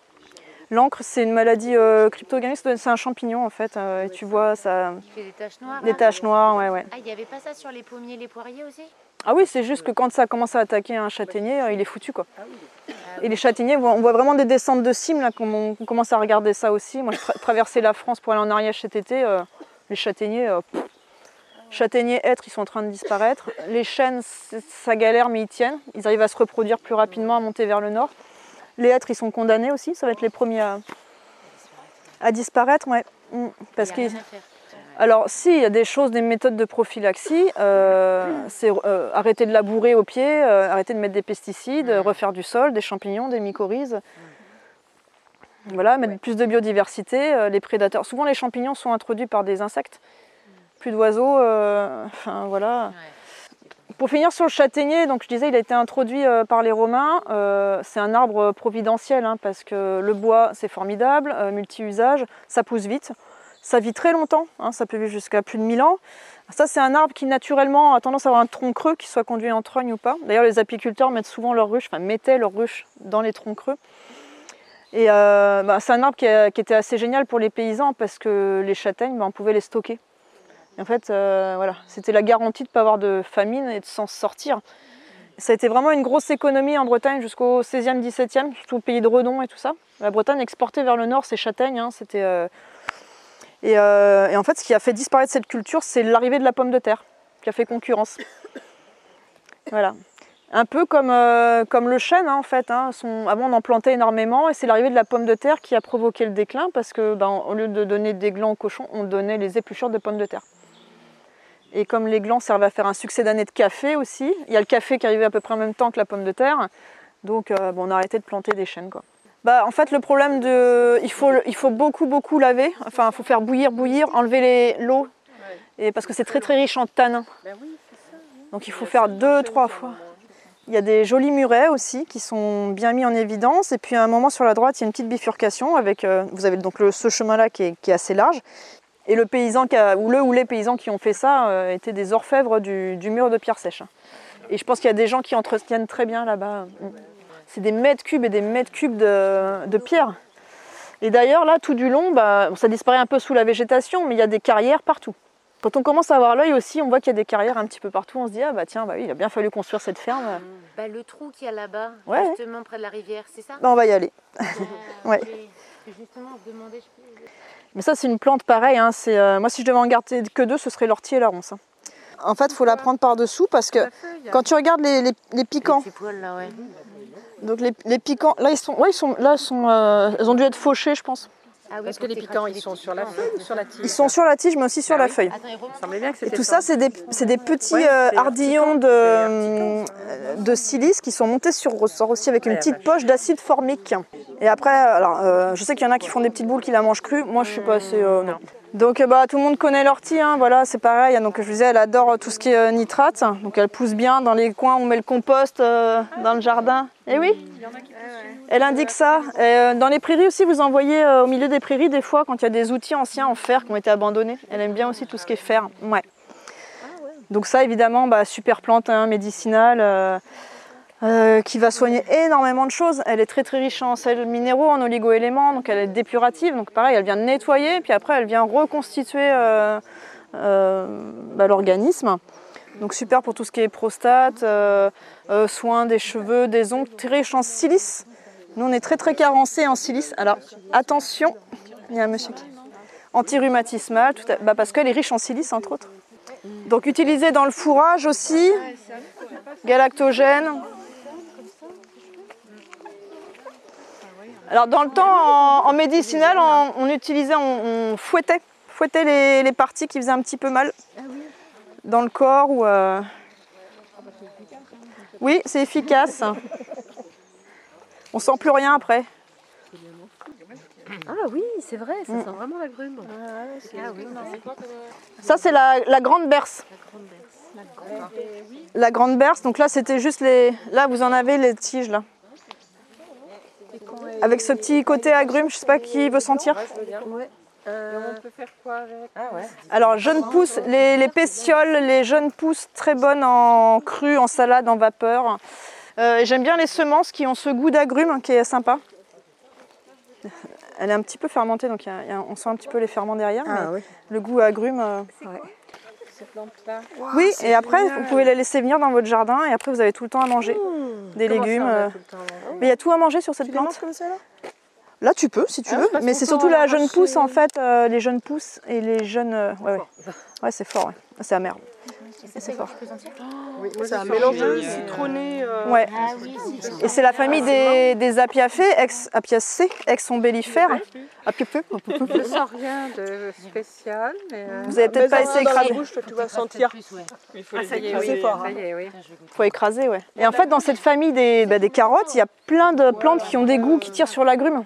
L'encre, c'est une maladie euh, cryptogamique, c'est un champignon en fait. euh, et tu vois, ça. Il fait des taches noires. Des là taches noires, ouais, ouais. Ah, il n'y avait pas ça sur les pommiers et les poiriers aussi? Ah oui, c'est juste que quand ça commence à attaquer un châtaignier, il est foutu quoi. Ah oui. Et les châtaigniers, on voit vraiment des descentes de cimes là, qu'on on commence à regarder ça aussi. Moi, je tra- traversais la France pour aller en Ariège cet été. euh, les châtaigniers, euh, châtaigniers, hêtres, ils sont en train de disparaître. Les chênes, ça galère, mais ils tiennent. Ils arrivent à se reproduire plus rapidement, à monter vers le nord. Les hêtres, ils sont condamnés aussi. Ça va être les premiers à, à disparaître, ouais. Mm. Parce faire. alors, si, il y a des choses, des méthodes de prophylaxie. euh, c'est euh, arrêter de labourer au pied, euh, arrêter de mettre des pesticides, euh, refaire du sol, des champignons, des mycorhizes. Voilà, mettre plus de biodiversité. les prédateurs. Souvent, les champignons sont introduits par des insectes. Plus d'oiseaux. Enfin, voilà. Pour finir sur le châtaignier, je disais, il a été introduit euh, par les Romains. Euh, c'est un arbre providentiel hein, parce que le bois, c'est formidable, euh, multi-usage, ça pousse vite. Ça vit très longtemps, hein, ça peut vivre jusqu'à plus de 1000 ans. Ça, c'est un arbre qui naturellement a tendance à avoir un tronc creux, qui soit conduit en trogne ou pas. D'ailleurs, les apiculteurs mettent souvent leurs ruches, enfin mettaient leurs ruches dans les troncs creux. Et euh, bah, c'est un arbre qui était assez génial pour les paysans parce que les châtaignes, bah, on pouvait les stocker. Et en fait, euh, voilà, c'était la garantie de ne pas avoir de famine et de s'en sortir. Ça a été vraiment une grosse économie en Bretagne jusqu'au 16e, 17e, surtout au pays de Redon et tout ça. La Bretagne exportait vers le nord ses châtaignes. hein, c'était, euh, et, euh, et en fait, ce qui a fait disparaître cette culture, c'est l'arrivée de la pomme de terre, qui a fait concurrence. Voilà. Un peu comme, comme le chêne, hein, en fait. hein, Avant, on en plantait énormément, et c'est l'arrivée de la pomme de terre qui a provoqué le déclin, parce que ben, au lieu de donner des glands aux cochons, on donnait les épluchures de pommes de terre. Et comme les glands servent à faire un succès d'année de café aussi, il y a le café qui arrivait à peu près en même temps que la pomme de terre, donc euh, bon, on a arrêté de planter des chênes. Quoi. Bah, en fait, le problème de. Il faut, il faut beaucoup, beaucoup laver. Enfin, il faut faire bouillir, bouillir, enlever l'eau. Et parce que c'est très, très riche en tanins. Ben oui, oui. Donc il faut faire deux, trois fois. Il y a des jolis murets aussi qui sont bien mis en évidence. Et puis à un moment sur la droite, il y a une petite bifurcation avec. euh, vous avez donc le- ce chemin-là qui est, qui est assez large. Et le paysan qui a- ou le ou les paysans qui ont fait ça euh, étaient des orfèvres du, du mur de pierre sèche. Et je pense qu'il y a des gens qui entretiennent très bien là-bas. C'est des mètres cubes et des mètres cubes de, de pierre. Et d'ailleurs, là, tout du long, bah, ça disparaît un peu sous la végétation, mais il y a des carrières partout. Quand on commence à avoir l'œil aussi, on voit qu'il y a des carrières un petit peu partout. On se dit, ah bah tiens, bah oui, il a bien fallu construire cette ferme. Bah, le trou qu'il y a là-bas, Ouais. justement près de la rivière, c'est ça? Bah, on va y aller. Ouais. que Justement, on se demandait, je peux- Mais ça, c'est une plante pareille. hein, c'est, euh, moi, si je devais en garder que deux, ce serait l'ortie et la ronce. hein. En fait, il faut la prendre par-dessous parce que quand tu regardes les, les- les piquants, Les poils là, ouais. donc les, les piquants, là, ils sont, ouais, ils sont, là, ils sont, euh, ils ont dû être fauchés, je pense. Ah oui, Parce que les piquants, ils sont sur la feuille ouais. ou sur la tige Ils sont sur la tige, mais aussi sur Ah la oui. feuille. Attends, semblait bien que Et tout ça, c'est des, c'est des petits Ouais, euh, ardillons de, euh, de silice qui sont montés sur ressort aussi avec une Ouais, petite poche d'acide formique. Et après, alors, euh, je sais qu'il y en a qui font des petites boules qui la mangent crue. Moi, je suis pas assez. euh, non. Donc, euh, bah, tout le monde connaît l'ortie. hein, voilà, c'est pareil. Donc, je vous disais, elle adore tout ce qui est euh, nitrate. Donc, elle pousse bien dans les coins. On met le compost euh, dans le jardin. Et oui. Elle indique ça. Euh, dans les prairies aussi, vous en voyez euh, au milieu des prairies des fois quand il y a des outils anciens en fer qui ont été abandonnés. Elle aime bien aussi tout ce qui est fer. Donc ça, évidemment, bah, super plante hein, médicinale. Euh, qui va soigner énormément de choses. Elle est très très riche en sels minéraux, en oligo-éléments, donc elle est dépurative. Donc pareil, elle vient nettoyer, puis après elle vient reconstituer euh, euh, bah, l'organisme. Donc super pour tout ce qui est prostate, soins des cheveux, des ongles, très riche en silice. Nous on est très très carencé en silice. Alors attention, il y a un monsieur qui... Anti-rhumatismal, à- bah, parce qu'elle est riche en silice entre autres. Donc utilisée dans le fourrage aussi, galactogène. Alors dans le temps, en, en médicinal, on, on utilisait, on, on fouettait, fouettait les, les parties qui faisaient un petit peu mal dans le corps ou. euh, Oui, c'est efficace. On sent plus rien après. Ah oui, c'est vrai, ça sent vraiment l'agrume. Ah oui, Ça c'est la, la grande berce. La grande berce. Donc là c'était juste les. Là vous en avez les tiges là. Avec ce petit côté agrume, je sais pas qui veut sentir. on peut faire quoi avec Alors, jeunes pousses, les, les pétioles, les jeunes pousses très bonnes en cru, en salade, en vapeur. Euh, J'aime bien les semences qui ont ce goût d'agrumes hein, qui est sympa. Elle est un petit peu fermentée, donc il y a- il y a- on sent un petit peu les ferments derrière. mais Le goût agrume. euh, ces plantes-là oui, et après, vous pouvez les laisser venir dans votre jardin et après, vous avez tout le temps à manger. Des Comment ça, légumes. euh. tout le temps Mais il y a tout à manger sur cette plante. Là, tu peux si tu veux, mais c'est surtout la jeune pousse en fait, euh, les jeunes pousses et les jeunes. euh, ouais, ouais. Ouais, c'est fort, ouais. c'est amer. C'est fort. C'est un mélange de citronné. euh, Ouais. Ah oui. Et c'est la famille des, des apiacées, ex apiacées, ex ombellifères. Apiacées. Je sens rien de spécial, mais. euh, Vous avez peut-être pas essayé dans la d'écraser. bouche, tu vas sentir. Plus, ouais. Il faut les ça y est, écraser oui, fort. ça oui. Faut écraser, ouais. Et en fait, dans cette famille des, bah, des carottes, il y a plein de plantes qui ont des goûts qui tirent sur l'agrume.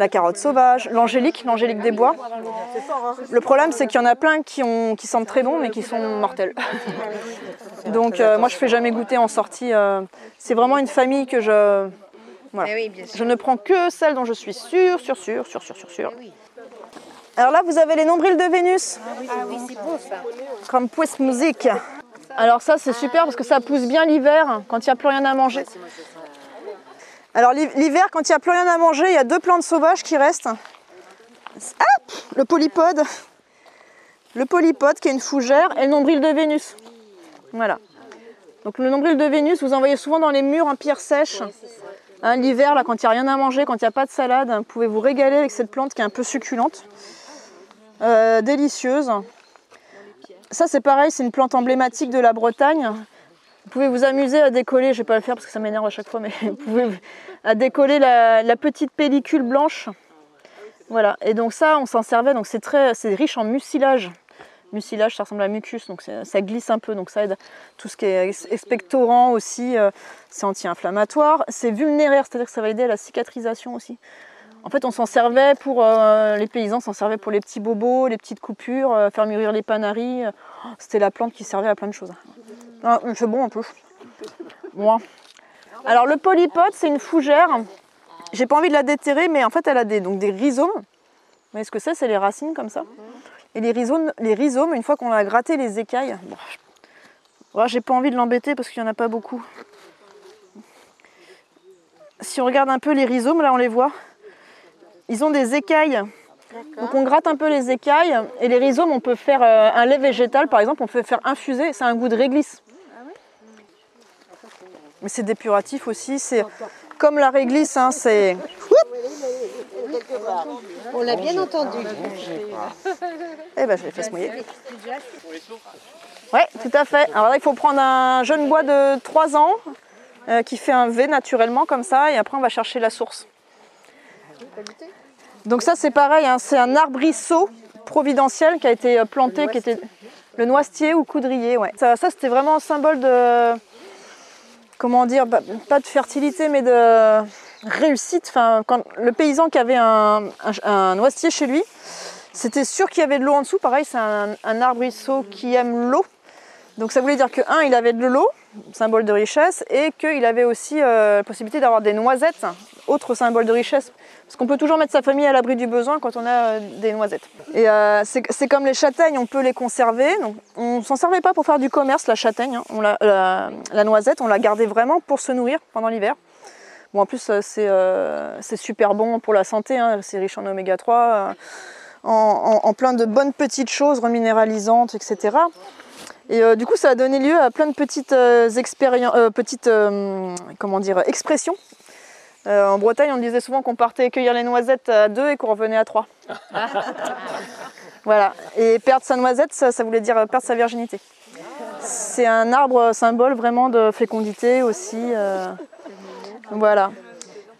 La carotte sauvage, l'angélique, l'angélique des bois. Le problème, c'est qu'il y en a plein qui, ont, qui sentent très bon, mais qui sont mortels. Donc, euh, moi, je fais jamais goûter en sortie. euh, c'est vraiment une famille que je. Voilà. Je ne prends que celle dont je suis sûre, sûre, sûre, sûre, sûre, sûre, sûre. Alors là, vous avez les nombrils de Vénus. Ah oui, c'est beau ça. Comme Puest Musique. Alors ça c'est super parce que ça pousse bien l'hiver quand il n'y a plus rien à manger. Alors l'hi- l'hiver quand il n'y a plus rien à manger, il y a deux plantes sauvages qui restent. Hop Le polypode. Le polypode qui est une fougère et le nombril de Vénus. Voilà. Donc le nombril de Vénus, vous en voyez souvent dans les murs en pierre sèche. Hein, L'hiver, là, quand il n'y a rien à manger, quand il n'y a pas de salade, vous pouvez vous régaler avec cette plante qui est un peu succulente. Euh, délicieuse. Ça, c'est pareil, c'est une plante emblématique de la Bretagne. Vous pouvez vous amuser à décoller, je vais pas le faire parce que ça m'énerve à chaque fois, mais vous pouvez à décoller la, petite pellicule blanche. Voilà, et donc ça, on s'en servait, donc c'est très, c'est riche en mucilage. Mucilage, ça ressemble à mucus, donc ça glisse un peu, donc ça aide. Tout ce qui est ex- expectorant aussi, euh, c'est anti-inflammatoire. C'est vulnéraire, c'est-à-dire que ça va aider à la cicatrisation aussi. En fait, on s'en servait pour euh, les paysans, s'en servaient pour les petits bobos, les petites coupures, euh, faire mûrir les panaris. euh, C'était la plante qui servait à plein de choses. Ah, c'est bon un peu. Moi. Alors le polypode, c'est une fougère. J'ai pas envie de la déterrer, mais en fait, elle a des, donc des rhizomes. Vous voyez ce que c'est? C'est les racines comme ça. Et les rhizomes, les rhizomes une fois qu'on a gratté les écailles, bon, ouais, j'ai pas envie de l'embêter parce qu'il y en a pas beaucoup. Si on regarde un peu les rhizomes, là on les voit. Ils ont des écailles. Donc on gratte un peu les écailles et les rhizomes, on peut faire euh, un lait végétal par exemple, on peut faire infuser, c'est un goût de réglisse. Mais c'est dépuratif aussi, c'est comme la réglisse, hein, c'est. On l'a bien entendu. Eh ben je l'ai fait se mouiller. Ouais, tout à fait. Alors là, il faut prendre un jeune bois de 3 ans euh, qui fait un V naturellement comme ça et après on va chercher la source. Donc ça c'est pareil, hein, c'est un arbrisseau providentiel qui a été euh, planté, qui était le noisetier ou coudrier. Ouais. Ça, ça, c'était vraiment un symbole de comment dire, bah, pas de fertilité mais de réussite. Le paysan qui avait un, un- chez lui, c'était sûr qu'il y avait de l'eau en dessous. Pareil, c'est un, un arbrisseau qui aime l'eau. Donc ça voulait dire que, un, il avait de l'eau, symbole de richesse, et qu'il avait aussi euh, la possibilité d'avoir des noisettes autre symbole de richesse. Parce qu'on peut toujours mettre sa famille à l'abri du besoin quand on a euh, des noisettes. Et euh, c'est comme les châtaignes, on peut les conserver. On s'en servait pas pour faire du commerce, la châtaigne. hein. La, noisette, on la gardait vraiment pour se nourrir pendant l'hiver. Bon, en plus, euh, c'est super bon pour la santé. hein. C'est riche en oméga 3, euh, en, plein de bonnes petites choses reminéralisantes, etc. Et du coup, ça a donné lieu à plein de petites, expérien- euh, petites comment dire, expressions. Euh, en Bretagne, on disait souvent qu'on partait cueillir les noisettes à deux et qu'on revenait à trois. voilà. Et perdre sa noisette, ça, ça voulait dire perdre sa virginité. C'est un arbre symbole vraiment de fécondité aussi. euh, voilà.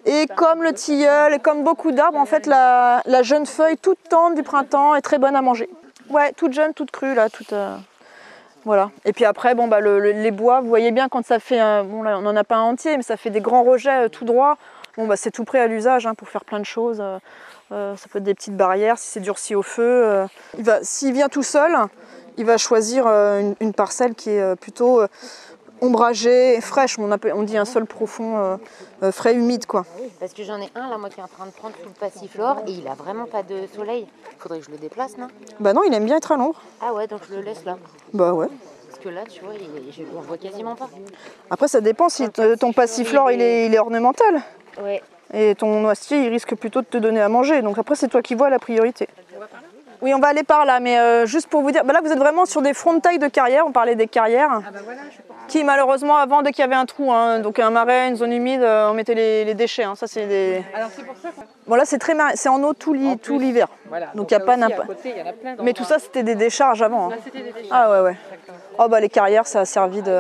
Et comme le tilleul, et comme beaucoup d'arbres, en fait, la, la jeune feuille toute tendre du printemps est très bonne à manger. Ouais, toute jeune, toute crue, là, toute. euh, voilà. Et puis après, bon, bah, le- le- les bois, vous voyez bien quand ça fait, un- bon là on n'en a pas un entier, mais ça fait des grands rejets euh, tout droit. Bon, bah, c'est tout prêt à l'usage hein, pour faire plein de choses. euh, euh, ça peut être des petites barrières si c'est durci au feu. s'il vient tout seul, il va choisir une, une parcelle qui est plutôt ombragée, et fraîche. On, appelle- on dit un sol profond, euh, euh, frais, humide, quoi. Parce que j'en ai un là, moi qui est en train de prendre tout le passiflore et il a vraiment pas de soleil. Faudrait que je le déplace, non? Bah non, il aime bien être à l'ombre. Ah ouais, donc je le laisse là. Bah ouais. Parce que là, tu vois, il, je le vois quasiment pas. Après, ça dépend si te- ton passiflore il est, il est ornemental. Ouais. Et ton noisetier, il risque plutôt de te donner à manger. Donc après, c'est toi qui vois la priorité. Oui, on va aller par là, mais euh, juste pour vous dire, bah là vous êtes vraiment sur des fronts de taille de carrière, on parlait des carrières, qui malheureusement avant, dès qu'il y avait un trou, hein, donc un marais, une zone humide, euh, on mettait les, les déchets. hein. ça c'est des... Alors c'est pour ça qu'on Bon là c'est très mar- c'est en eau tout l'hi- tout l'hiver. voilà. Donc, il y a pas n'importe- Mais tout ça c'était des décharges avant. hein. Là, c'était des déchets. Ah ouais ouais. Oh bah les carrières ça a servi de.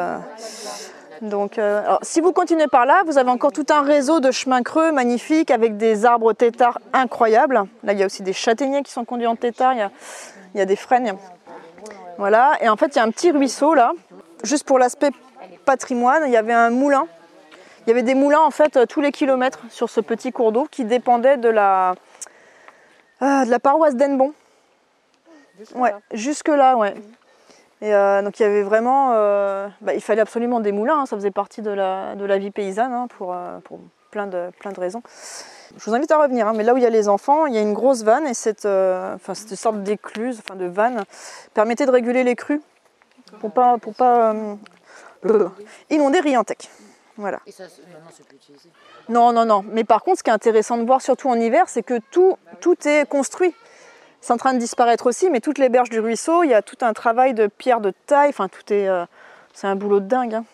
Donc euh, alors, si vous continuez par là, vous avez encore tout un réseau de chemins creux magnifiques avec des arbres têtards incroyables. Là il y a aussi des châtaigniers qui sont conduits en tétard, il y a, il y a des frênes. Voilà, et en fait il y a un petit ruisseau là, juste pour l'aspect patrimoine, il y avait un moulin. Il y avait des moulins en fait euh, tous les kilomètres sur ce petit cours d'eau qui dépendait de la, ah, de la paroisse d'Enbon. Ouais, jusque là, ouais. Et euh, donc il y avait vraiment, euh, bah, il fallait absolument des moulins, hein, ça faisait partie de la, de la vie paysanne hein, pour, euh, pour plein, de, plein de raisons. Je vous invite à revenir, hein, mais là où il y a les enfants, il y a une grosse vanne et cette, enfin, cette sorte d'écluse, enfin de vanne, permettait de réguler les crues pour pas, pour pas inonder Riantec. Voilà. Et ça, maintenant, c'est plus utilisé. Non, non, non. Mais par contre, ce qui est intéressant de voir, surtout en hiver, c'est que tout, tout est construit. C'est en train de disparaître aussi, mais toutes les berges du ruisseau, il y a tout un travail de pierre de taille. Enfin, tout est. euh, c'est un boulot de dingue. hein.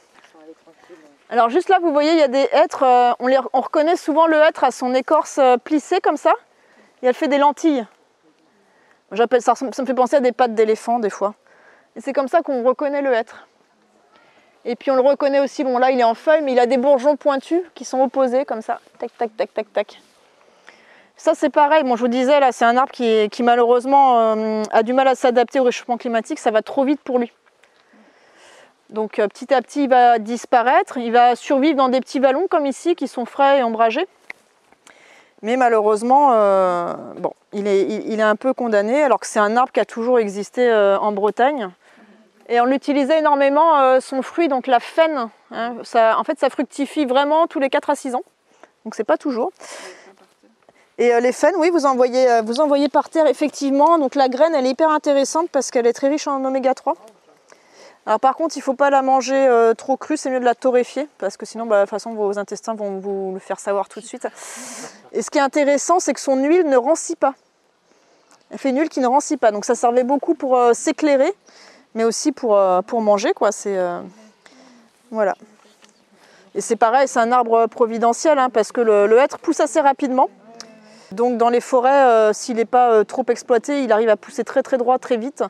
Alors, juste là, vous voyez, il y a des hêtres. euh, on, les- on reconnaît souvent le hêtre à son écorce euh, plissée comme ça. Et elle fait des lentilles. J'appelle ça, ça me fait penser à des pattes d'éléphant, des fois. Et c'est comme ça qu'on reconnaît le hêtre. Et puis on le reconnaît aussi, bon là il est en feuille, mais il a des bourgeons pointus qui sont opposés comme ça. Tac, tac, tac, tac, tac. Ça c'est pareil, bon je vous disais là, c'est un arbre qui, malheureusement euh, a du mal à s'adapter au réchauffement climatique, ça va trop vite pour lui. Donc euh, petit à petit il va disparaître, il va survivre dans des petits vallons comme ici qui sont frais et ombragés. Mais malheureusement, euh, il est, un peu condamné alors que c'est un arbre qui a toujours existé en Bretagne. Et on l'utilisait énormément, son fruit, donc la faine. hein, ça, en fait, ça fructifie vraiment tous les 4 à 6 ans. Donc c'est pas toujours. Et euh, les faines, oui, vous en, voyez, euh, vous en voyez par terre, effectivement. Donc la graine, elle est hyper intéressante parce qu'elle est très riche en oméga 3. Alors par contre, il ne faut pas la manger euh, trop crue, c'est mieux de la torréfier parce que sinon, bah, de toute façon, vos intestins vont vous le faire savoir tout de suite. Et ce qui est intéressant, c'est que son huile ne rancit pas. Elle fait une huile qui ne rancit pas. Donc ça servait beaucoup pour s'éclairer mais aussi pour, pour manger. Quoi. C'est, voilà. Et c'est pareil, c'est un arbre providentiel hein, parce que le hêtre pousse assez rapidement. Donc dans les forêts, euh, s'il n'est pas euh, trop exploité, il arrive à pousser très très droit très vite.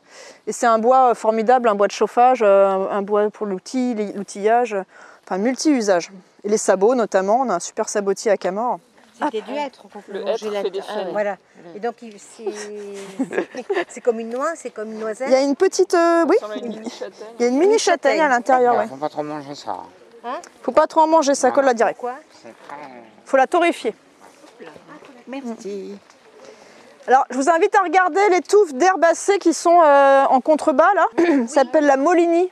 Et c'est un bois euh, formidable, un bois de chauffage, euh, un, bois pour l'outil, l'outillage, enfin multi-usage. Et les sabots notamment, on a un super sabotier à Camor. C'était du hêtre qu'on peut Le manger hêtre là faines. Voilà. Et donc, il- c'est c'est comme une noix, c'est comme une noisette. Il y a une petite, euh, oui, il y a une mini châtaigne à l'intérieur. Il Ouais. faut pas trop manger ça. Faut pas trop en manger, ça colle la direct. Quoi? Faut la torréfier. Merci. Alors, je vous invite à regarder les touffes d'herbacées qui sont euh, en contrebas là. Ça s'appelle la Moligny.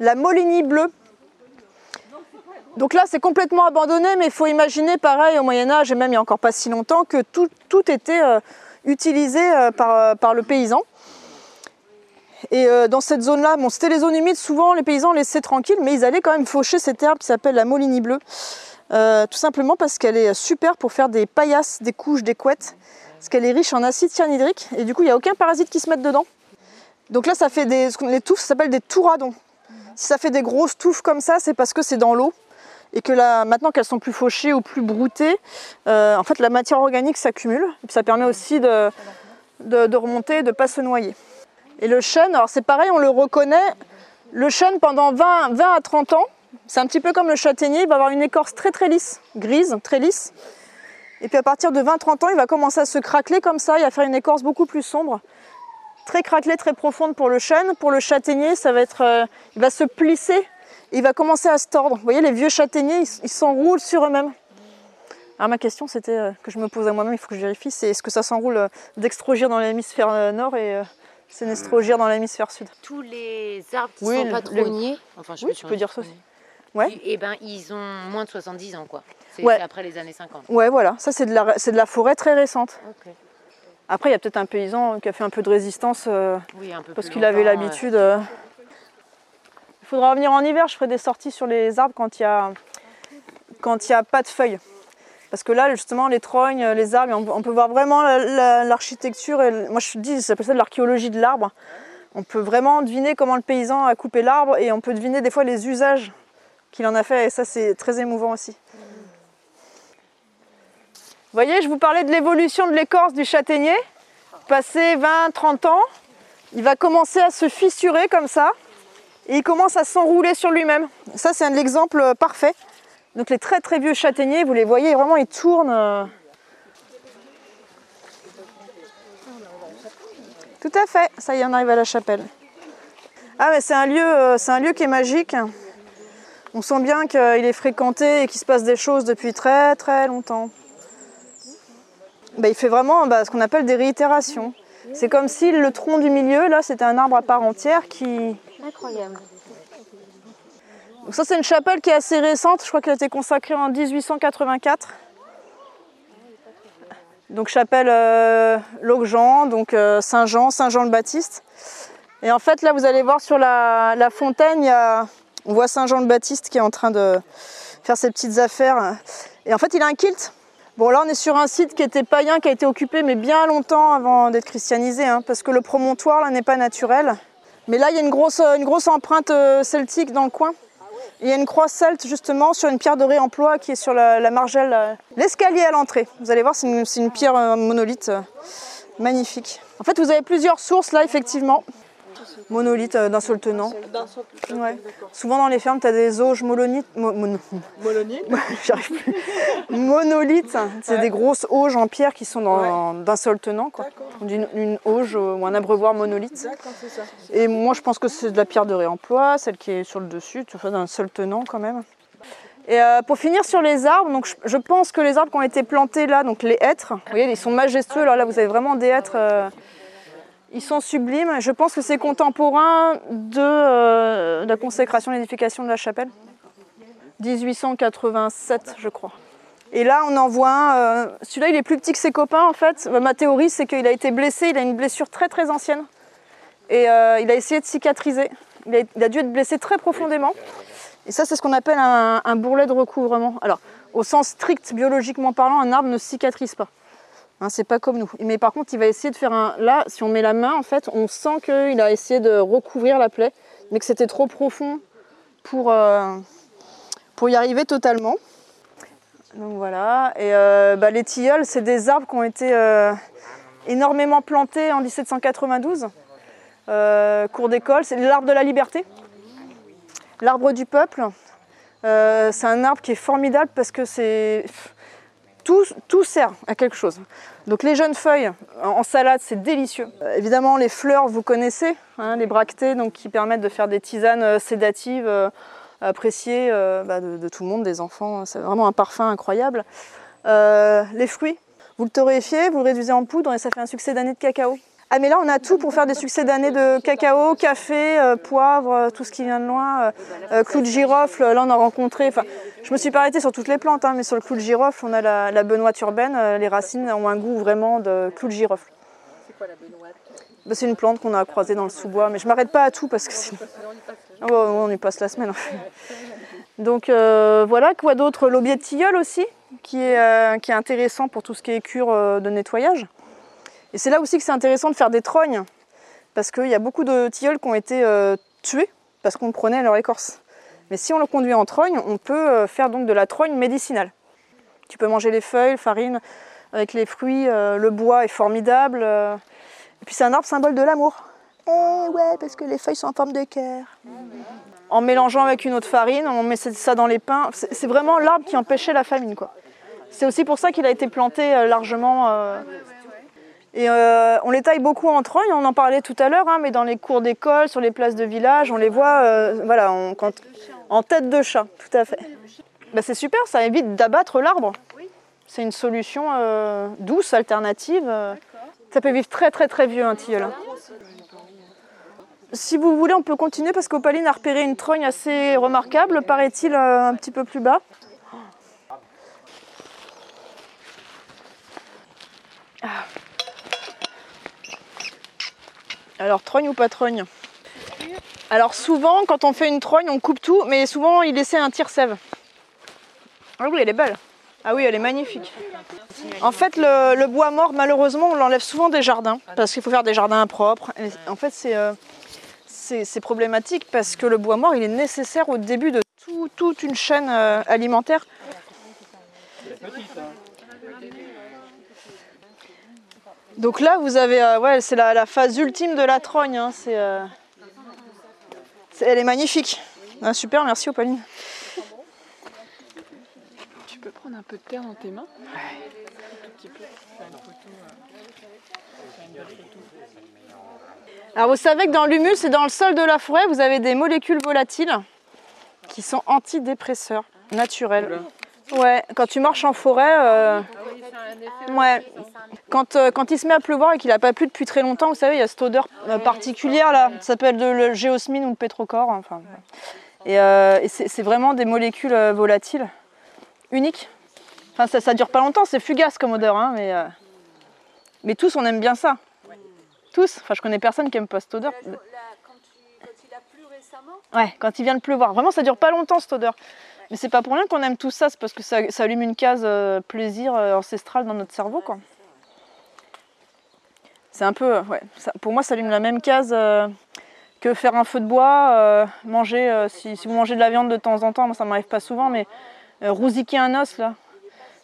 La Moligny bleue. Donc là, c'est complètement abandonné, mais il faut imaginer, pareil, au Moyen-Âge, et même il n'y a encore pas si longtemps, que tout, tout était euh, utilisé euh, par, par le paysan. Et dans cette zone-là, bon, c'était les zones humides, souvent les paysans laissaient tranquilles, mais ils allaient quand même faucher cette herbe qui s'appelle la molinie bleue. Euh, tout simplement parce qu'elle est super pour faire des paillasses, des couches, des couettes, parce qu'elle est riche en acide cyanhydrique, et du coup, il n'y a aucun parasite qui se mette dedans. Donc là, ça fait des, les touffes, ça s'appelle des touradons. Si ça fait des grosses touffes comme ça, c'est parce que c'est dans l'eau et que là, maintenant qu'elles sont plus fauchées ou plus broutées, euh, en fait, la matière organique s'accumule. Et ça permet aussi de, de, de remonter, de ne pas se noyer. Et le chêne, alors c'est pareil, on le reconnaît. Le chêne, pendant 20, 20 à 30 ans, c'est un petit peu comme le châtaignier, il va avoir une écorce très très lisse, grise, très lisse. Et puis à partir de 20-30 ans, il va commencer à se craqueler comme ça, et à faire une écorce beaucoup plus sombre très craquelée, très profonde pour le chêne. Pour le châtaignier, ça va être, euh, il va se plisser et il va commencer à se tordre. Vous voyez, les vieux châtaigniers, ils s'enroulent sur eux-mêmes. Alors ma question, c'était euh, que je me pose à moi-même, il faut que je vérifie, c'est est-ce que ça s'enroule euh, dextrogir dans l'hémisphère euh, nord et sénestrogir dans l'hémisphère sud? Tous les arbres qui Oui, sont le- patronniers, enfin je Oui, tu peux dire ça aussi. Ouais. Et ben ils ont moins de 70 ans quoi. C'est Ouais. après les années 50. Ouais, voilà, ça c'est de, la, c'est de la forêt très récente. Après, il y a peut-être un paysan qui a fait un peu de résistance euh, Oui, un peu parce qu'il avait l'habitude. euh. Il faudra revenir en hiver, je ferai des sorties sur les arbres quand il y a, quand il y a pas de feuilles. Parce que là, justement, les trognes, les arbres, on, peut voir vraiment la- la- l'architecture. moi, je dis, ça s'appelle ça de l'archéologie de l'arbre. On peut vraiment deviner comment le paysan a coupé l'arbre et on peut deviner des fois les usages qu'il en a fait. Et ça, c'est très émouvant aussi. Vous voyez, je vous parlais de l'évolution de l'écorce du châtaignier. Passé 20-30 ans, il va commencer à se fissurer comme ça et il commence à s'enrouler sur lui-même. Ça, c'est un exemple parfait. Donc les très très vieux châtaigniers, vous les voyez vraiment, ils tournent. euh. Tout à fait, ça y est, on arrive à la chapelle. Ah mais c'est un lieu, euh, c'est un lieu qui est magique. On sent bien qu'il est fréquenté et qu'il se passe des choses depuis très très longtemps. Bah, il fait vraiment bah, ce qu'on appelle des réitérations. C'est comme si le tronc du milieu, là, c'était un arbre à part entière qui, Incroyable. donc ça c'est une chapelle qui est assez récente, je crois qu'elle a été consacrée en 1884. Donc chapelle euh, Locjean, donc euh, Saint-Jean, Saint-Jean le Baptiste. Et en fait là vous allez voir sur la, la fontaine, il y a- on voit Saint-Jean le Baptiste qui est en train de faire ses petites affaires. Et en fait il a un kilt. Bon là on est sur un site qui était païen, qui a été occupé mais bien longtemps avant d'être christianisé, hein, parce que le promontoire là n'est pas naturel. Mais là il y a une grosse, empreinte euh, celtique dans le coin. Il y a une croix celte justement sur une pierre de réemploi qui est sur la, margelle, euh, l'escalier à l'entrée. Vous allez voir, c'est une, une pierre euh, monolithe magnifique. En fait, vous avez plusieurs sources là, effectivement. Monolithe euh, d'un seul tenant. D'un seul Ouais. Souvent dans les fermes, tu as des auges molonites. mo-. J'arrive plus. Monolithes, c'est Ouais. des grosses auges en pierre qui sont dans- d'un seul tenant. Quoi. D'accord. On dit une, une auge ou un abreuvoir monolithe. D'accord, c'est ça. Et moi, je pense que c'est de la pierre de réemploi, celle qui est sur le dessus, tu vois, d'un seul tenant quand même. Et euh, pour finir sur les arbres, donc je, je pense que les arbres qui ont été plantés là, donc les hêtres, vous voyez, ils sont majestueux. Alors là, vous avez vraiment des hêtres, euh, ils sont sublimes. Je pense que c'est contemporain de euh, la consécration l'édification de la chapelle. 1887, je crois. Et là, on en voit un. euh, Celui-là, il est plus petit que ses copains, en fait. Ma théorie, c'est qu'il a été blessé. Il a une blessure très, très ancienne. Et euh, il a essayé de cicatriser. Il a, il a dû être blessé très profondément. Et ça, c'est ce qu'on appelle un, un bourrelet de recouvrement. Alors, au sens strict, biologiquement parlant, un arbre ne cicatrise pas. Hein, c'est pas comme nous. Mais par contre, il va essayer de faire un. Là, si on met la main, en fait, on sent qu'il a essayé de recouvrir la plaie, mais que c'était trop profond pour, euh, pour y arriver totalement. Donc voilà. Et euh, bah, les tilleuls, c'est des arbres qui ont été euh, énormément plantés en 1792. Euh, cours d'école, c'est l'arbre de la liberté. L'arbre du peuple. C'est un arbre qui est formidable parce que c'est. Tout, sert à quelque chose. Donc les jeunes feuilles en salade, c'est délicieux. Euh, évidemment, les fleurs, vous connaissez, hein, les bractées, donc qui permettent de faire des tisanes euh, sédatives euh, appréciées bah, de, tout le monde, des enfants. C'est vraiment un parfum incroyable. Les fruits, vous le torréfiez, vous le réduisez en poudre et ça fait un succès d'année de cacao. Ah mais là on a tout pour faire des succès d'année de cacao, café, euh, poivre, euh, tout ce qui vient de loin, euh, clou de girofle, là on a rencontré, enfin je me suis pas arrêtée sur toutes les plantes, hein, mais sur le clou de girofle on a la, la urbaine, les racines ont un goût vraiment de clou de girofle. C'est quoi la benoîte c'est une plante qu'on a croisée dans le sous-bois, mais je m'arrête pas à tout parce que sinon bah, on y passe la semaine. Donc voilà, quoi d'autre? L'aubier de tilleul aussi, qui est, intéressant pour tout ce qui est cure de nettoyage. Et c'est là aussi que c'est intéressant de faire des trognes, parce qu'il y a beaucoup de tilleuls qui ont été euh, tués parce qu'on prenait leur écorce. Mais si on le conduit en trogne, on peut euh, faire donc de la trogne médicinale. Tu peux manger les feuilles, farine, avec les fruits, euh, le bois est formidable. Et puis c'est un arbre symbole de l'amour. Eh ouais, parce que les feuilles sont en forme de cœur. En mélangeant avec une autre farine, on met ça dans les pains. C'est vraiment l'arbre qui empêchait la famine, quoi. C'est aussi pour ça qu'il a été planté largement. Et euh, on les taille beaucoup en trogne, on en parlait tout à l'heure, hein, mais dans les cours d'école, sur les places de village, on les voit euh, voilà, en, tête de chat, tout à fait. Bah, c'est super, ça évite d'abattre l'arbre. C'est une solution euh, douce, alternative. Ça peut vivre très très très vieux un tilleul. hein. Si vous voulez, on peut continuer parce qu'Opaline a repéré une trogne assez remarquable, paraît-il, un petit peu plus bas. Ah. Alors, trogne ou pas trogne? Alors, souvent, quand on fait une trogne, on coupe tout, mais souvent, il laissait un tire-sève. Ah oui, elle est belle. Ah oui, elle est magnifique. En fait, le, bois mort, malheureusement, on l'enlève souvent des jardins, parce qu'il faut faire des jardins propres. En fait, c'est euh, c'est problématique parce que le bois mort, il est nécessaire au début de tout- toute une chaîne euh, alimentaire. Donc là, vous avez, euh, ouais, c'est la, la phase ultime de la trogne. hein, c'est, euh, elle est magnifique. Ah, super, merci Opaline. Tu peux prendre un peu de terre dans tes mains? Alors vous savez que dans l'humus et dans le sol de la forêt, vous avez des molécules volatiles qui sont antidépresseurs naturels. Ouais, quand tu marches en forêt, euh, ouais, quand, euh, quand il se met à pleuvoir et qu'il n'a pas plu depuis très longtemps, vous savez, il y a cette odeur euh, particulière là, ça s'appelle de- le géosmine ou le pétrocor. Enfin, et euh, et c'est vraiment des molécules euh, volatiles uniques. Enfin, ça, ça dure pas longtemps, c'est fugace comme odeur, hein, mais, euh, mais tous on aime bien ça. Tous. Enfin, je connais personne qui aime pas cette odeur. quand, il a plu récemment, Ouais, quand il vient de pleuvoir. Vraiment, ça dure pas longtemps cette odeur. Mais c'est pas pour rien qu'on aime tout ça, c'est parce que ça, allume une case euh, plaisir euh, ancestral dans notre cerveau, quoi. C'est un peu, pour moi, ça allume la même case euh, que faire un feu de bois, euh, manger. si, vous mangez de la viande de temps en temps, moi ça m'arrive pas souvent, mais rousiquer un os là.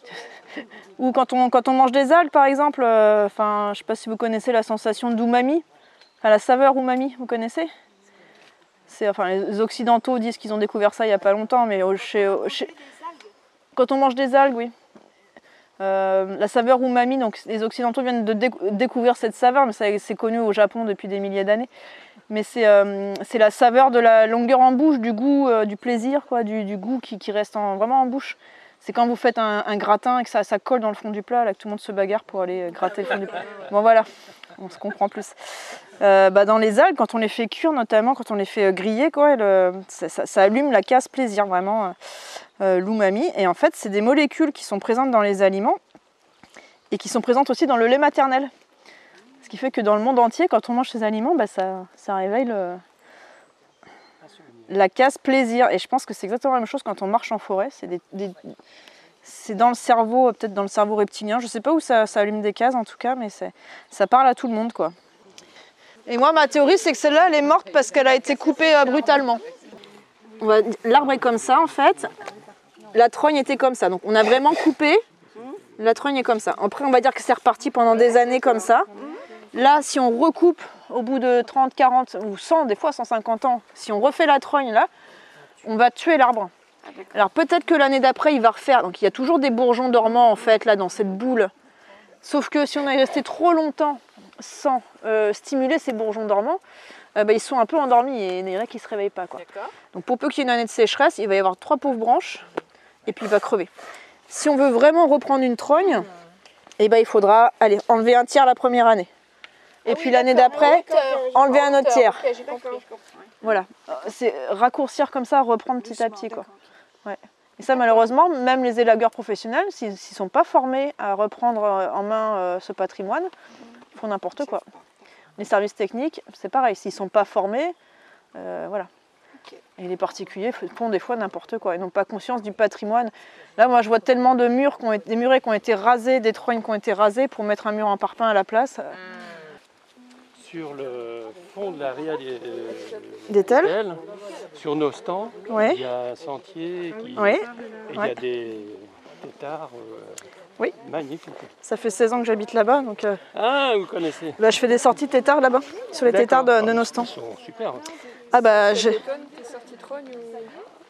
Ou quand on, mange des algues, par exemple. Enfin, je sais pas si vous connaissez la sensation d'umami, la saveur umami, vous connaissez? Enfin, les Occidentaux disent qu'ils ont découvert ça il n'y a pas longtemps, mais chez, chez- quand on mange des algues, oui. Euh, la saveur umami, donc les Occidentaux viennent de décou- découvrir cette saveur, mais c'est connu au Japon depuis des milliers d'années. Mais c'est euh, la saveur de la longueur en bouche, du goût, euh, du plaisir, quoi, du, du goût qui, qui reste en- vraiment en bouche. C'est quand vous faites un, un gratin et que ça, ça colle dans le fond du plat, là, que tout le monde se bagarre pour aller gratter le fond du plat. Bon voilà, on se comprend plus. Euh, bah, dans les algues, quand on les fait cuire, notamment quand on les fait euh, griller, quoi, ça, allume la case plaisir, vraiment, euh, euh, l'umami. Et en fait, c'est des molécules qui sont présentes dans les aliments et qui sont présentes aussi dans le lait maternel. Ce qui fait que dans le monde entier, quand on mange ces aliments, bah, ça, réveille le- la case plaisir. Et je pense que c'est exactement la même chose quand on marche en forêt. C'est des- c'est dans le cerveau, euh, peut-être dans le cerveau reptilien. Je sais pas où ça, allume des cases en tout cas, mais ça parle à tout le monde, quoi. Et moi, ma théorie, c'est que celle-là, elle est morte parce qu'elle a été coupée euh, brutalement. L'arbre est comme ça, en fait. La trogne était comme ça. Donc, on a vraiment coupé. La trogne est comme ça. Après, on va dire que c'est reparti pendant des années comme ça. Là, si on recoupe au bout de 30, 40 ou 100, des fois 150 ans, si on refait la trogne là, on va tuer l'arbre. Alors peut-être que l'année d'après, il va refaire. Donc il y a toujours des bourgeons dormants en fait là dans cette boule. Sauf que si on est resté trop longtemps sans euh, stimuler ces bourgeons dormants, euh, bah, ils sont un peu endormis et il y en a qui ne se réveillent pas. Quoi. Donc pour peu qu'il y ait une année de sécheresse, il va y avoir trois pauvres branches et puis il va crever. Si on veut vraiment reprendre une trogne, eh ben, il faudra aller enlever un tiers la première année. et puis l'année d'après, enlever un autre tiers. Voilà, Euh, c'est raccourcir comme ça, reprendre petit à petit. Quoi. Ouais. Et ça, malheureusement, même les élagueurs professionnels, s'ils ne sont pas formés à reprendre euh, en main euh, ce patrimoine, ils font n'importe quoi. Les services techniques, c'est pareil, s'ils ne sont pas formés, euh, voilà. Et les particuliers font des fois n'importe quoi. Ils n'ont pas conscience du patrimoine. Là, moi, je vois tellement de murs, qui ont été, des murets qui ont été rasés, des troignes qui ont été rasées pour mettre un mur en parpaing à la place. Sur le fond de la ria des, Des tels d'El, sur nos stands, Ouais. il y a un sentier qui, Oui, et il y ouais. a des têtards euh, Oui. magnifiques. ça fait 16 ans que j'habite là-bas, donc euh, Ah, vous connaissez bah, je fais des sorties tétards là-bas, sur les tétards de, de Ah, nos Ils stands. sont super. hein. Ah bah, j'ai-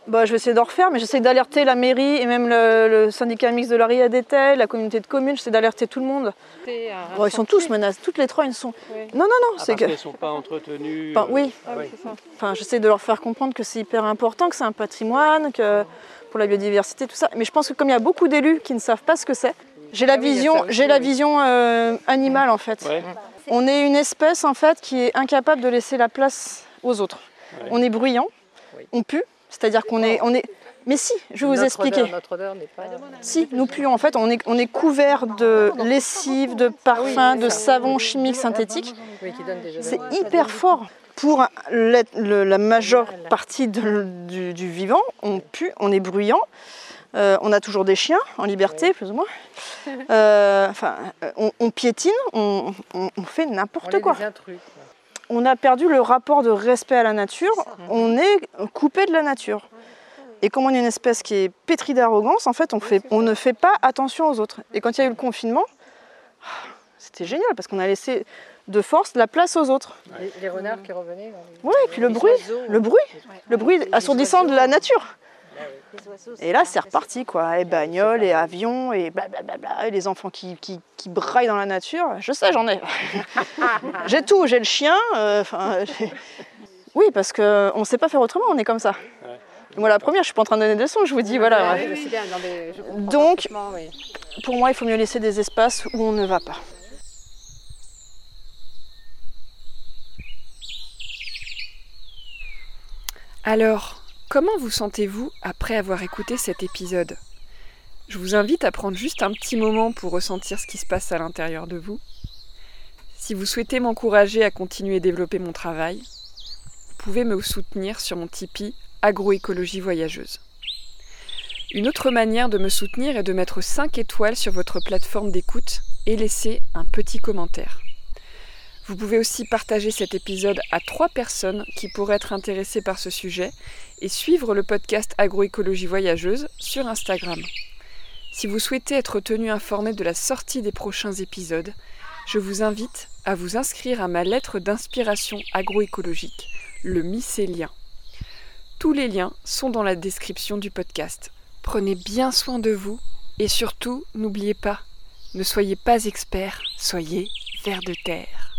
bah, je vais essayer d'en refaire, mais j'essaie d'alerter la mairie et même le, le syndicat mixte de la RIA d'Etel, la communauté de communes, j'essaie d'alerter tout le monde. Bon, ils sont tous menacés, toutes les trognes sont... Non, non, non, Ah, c'est que... ne sont pas entretenues. Enfin, euh, oui. ouais. Enfin, j'essaie de leur faire comprendre que c'est hyper important, que c'est un patrimoine, que pour la biodiversité, tout ça. Mais je pense que comme il y a beaucoup d'élus qui ne savent pas ce que c'est, j'ai la vision, j'ai la vision euh, animale en fait. Ouais. On est une espèce en fait qui est incapable de laisser la place aux autres. Ouais. On est bruyant, on pue, c'est-à-dire qu'on est, on est. Mais si, je vais vous expliquer. Notre odeur n'est pas. Si, nous puons. En fait, on est, on est couvert de lessive, de parfums, de savons chimiques synthétiques. C'est hyper fort. Pour la majeure partie de- du, du vivant, on pue, on est bruyant. Euh, on a toujours des chiens en liberté, plus ou moins. Euh, enfin, euh, on, on piétine, on, on- fait n'importe quoi. des intrus. On a perdu le rapport de respect à la nature. On est coupé de la nature. Et comme on est une espèce qui est pétrie d'arrogance, en fait, on, fait, on ne fait pas attention aux autres. Et quand il y a eu le confinement, c'était génial parce qu'on a laissé de force la place aux autres. Les, les renards qui revenaient. Ouais, et puis le bruit, le bruit, le bruit assourdissant de la nature. Et là, c'est reparti, quoi. Et bagnoles, et avions, et blablabla, et les enfants qui, qui, qui braillent dans la nature. Je sais, j'en ai. j'ai tout, j'ai le chien. euh, oui, parce qu'on ne sait pas faire autrement, on est comme ça. Ouais. Moi, la première, je suis pas en train de donner des leçons, je vous dis, voilà. Ah oui, c'est bien, non, mais je comprends Donc, oui. pour moi, il faut mieux laisser des espaces où on ne va pas. Alors, comment vous sentez-vous après avoir écouté cet épisode? Je vous invite à prendre juste un petit moment pour ressentir ce qui se passe à l'intérieur de vous. Si vous souhaitez m'encourager à continuer à développer mon travail, vous pouvez me soutenir sur mon Tipeee Agroécologie Voyageuse. Une autre manière de me soutenir est de mettre 5 étoiles sur votre plateforme d'écoute et laisser un petit commentaire. Vous pouvez aussi partager cet épisode à trois personnes qui pourraient être intéressées par ce sujet et suivre le podcast Agroécologie Voyageuse sur Instagram. Si vous souhaitez être tenu informé de la sortie des prochains épisodes, je vous invite à vous inscrire à ma lettre d'inspiration agroécologique, le mycélien. Tous les liens sont dans la description du podcast. Prenez bien soin de vous et surtout, n'oubliez pas, ne soyez pas expert, soyez vers de terre.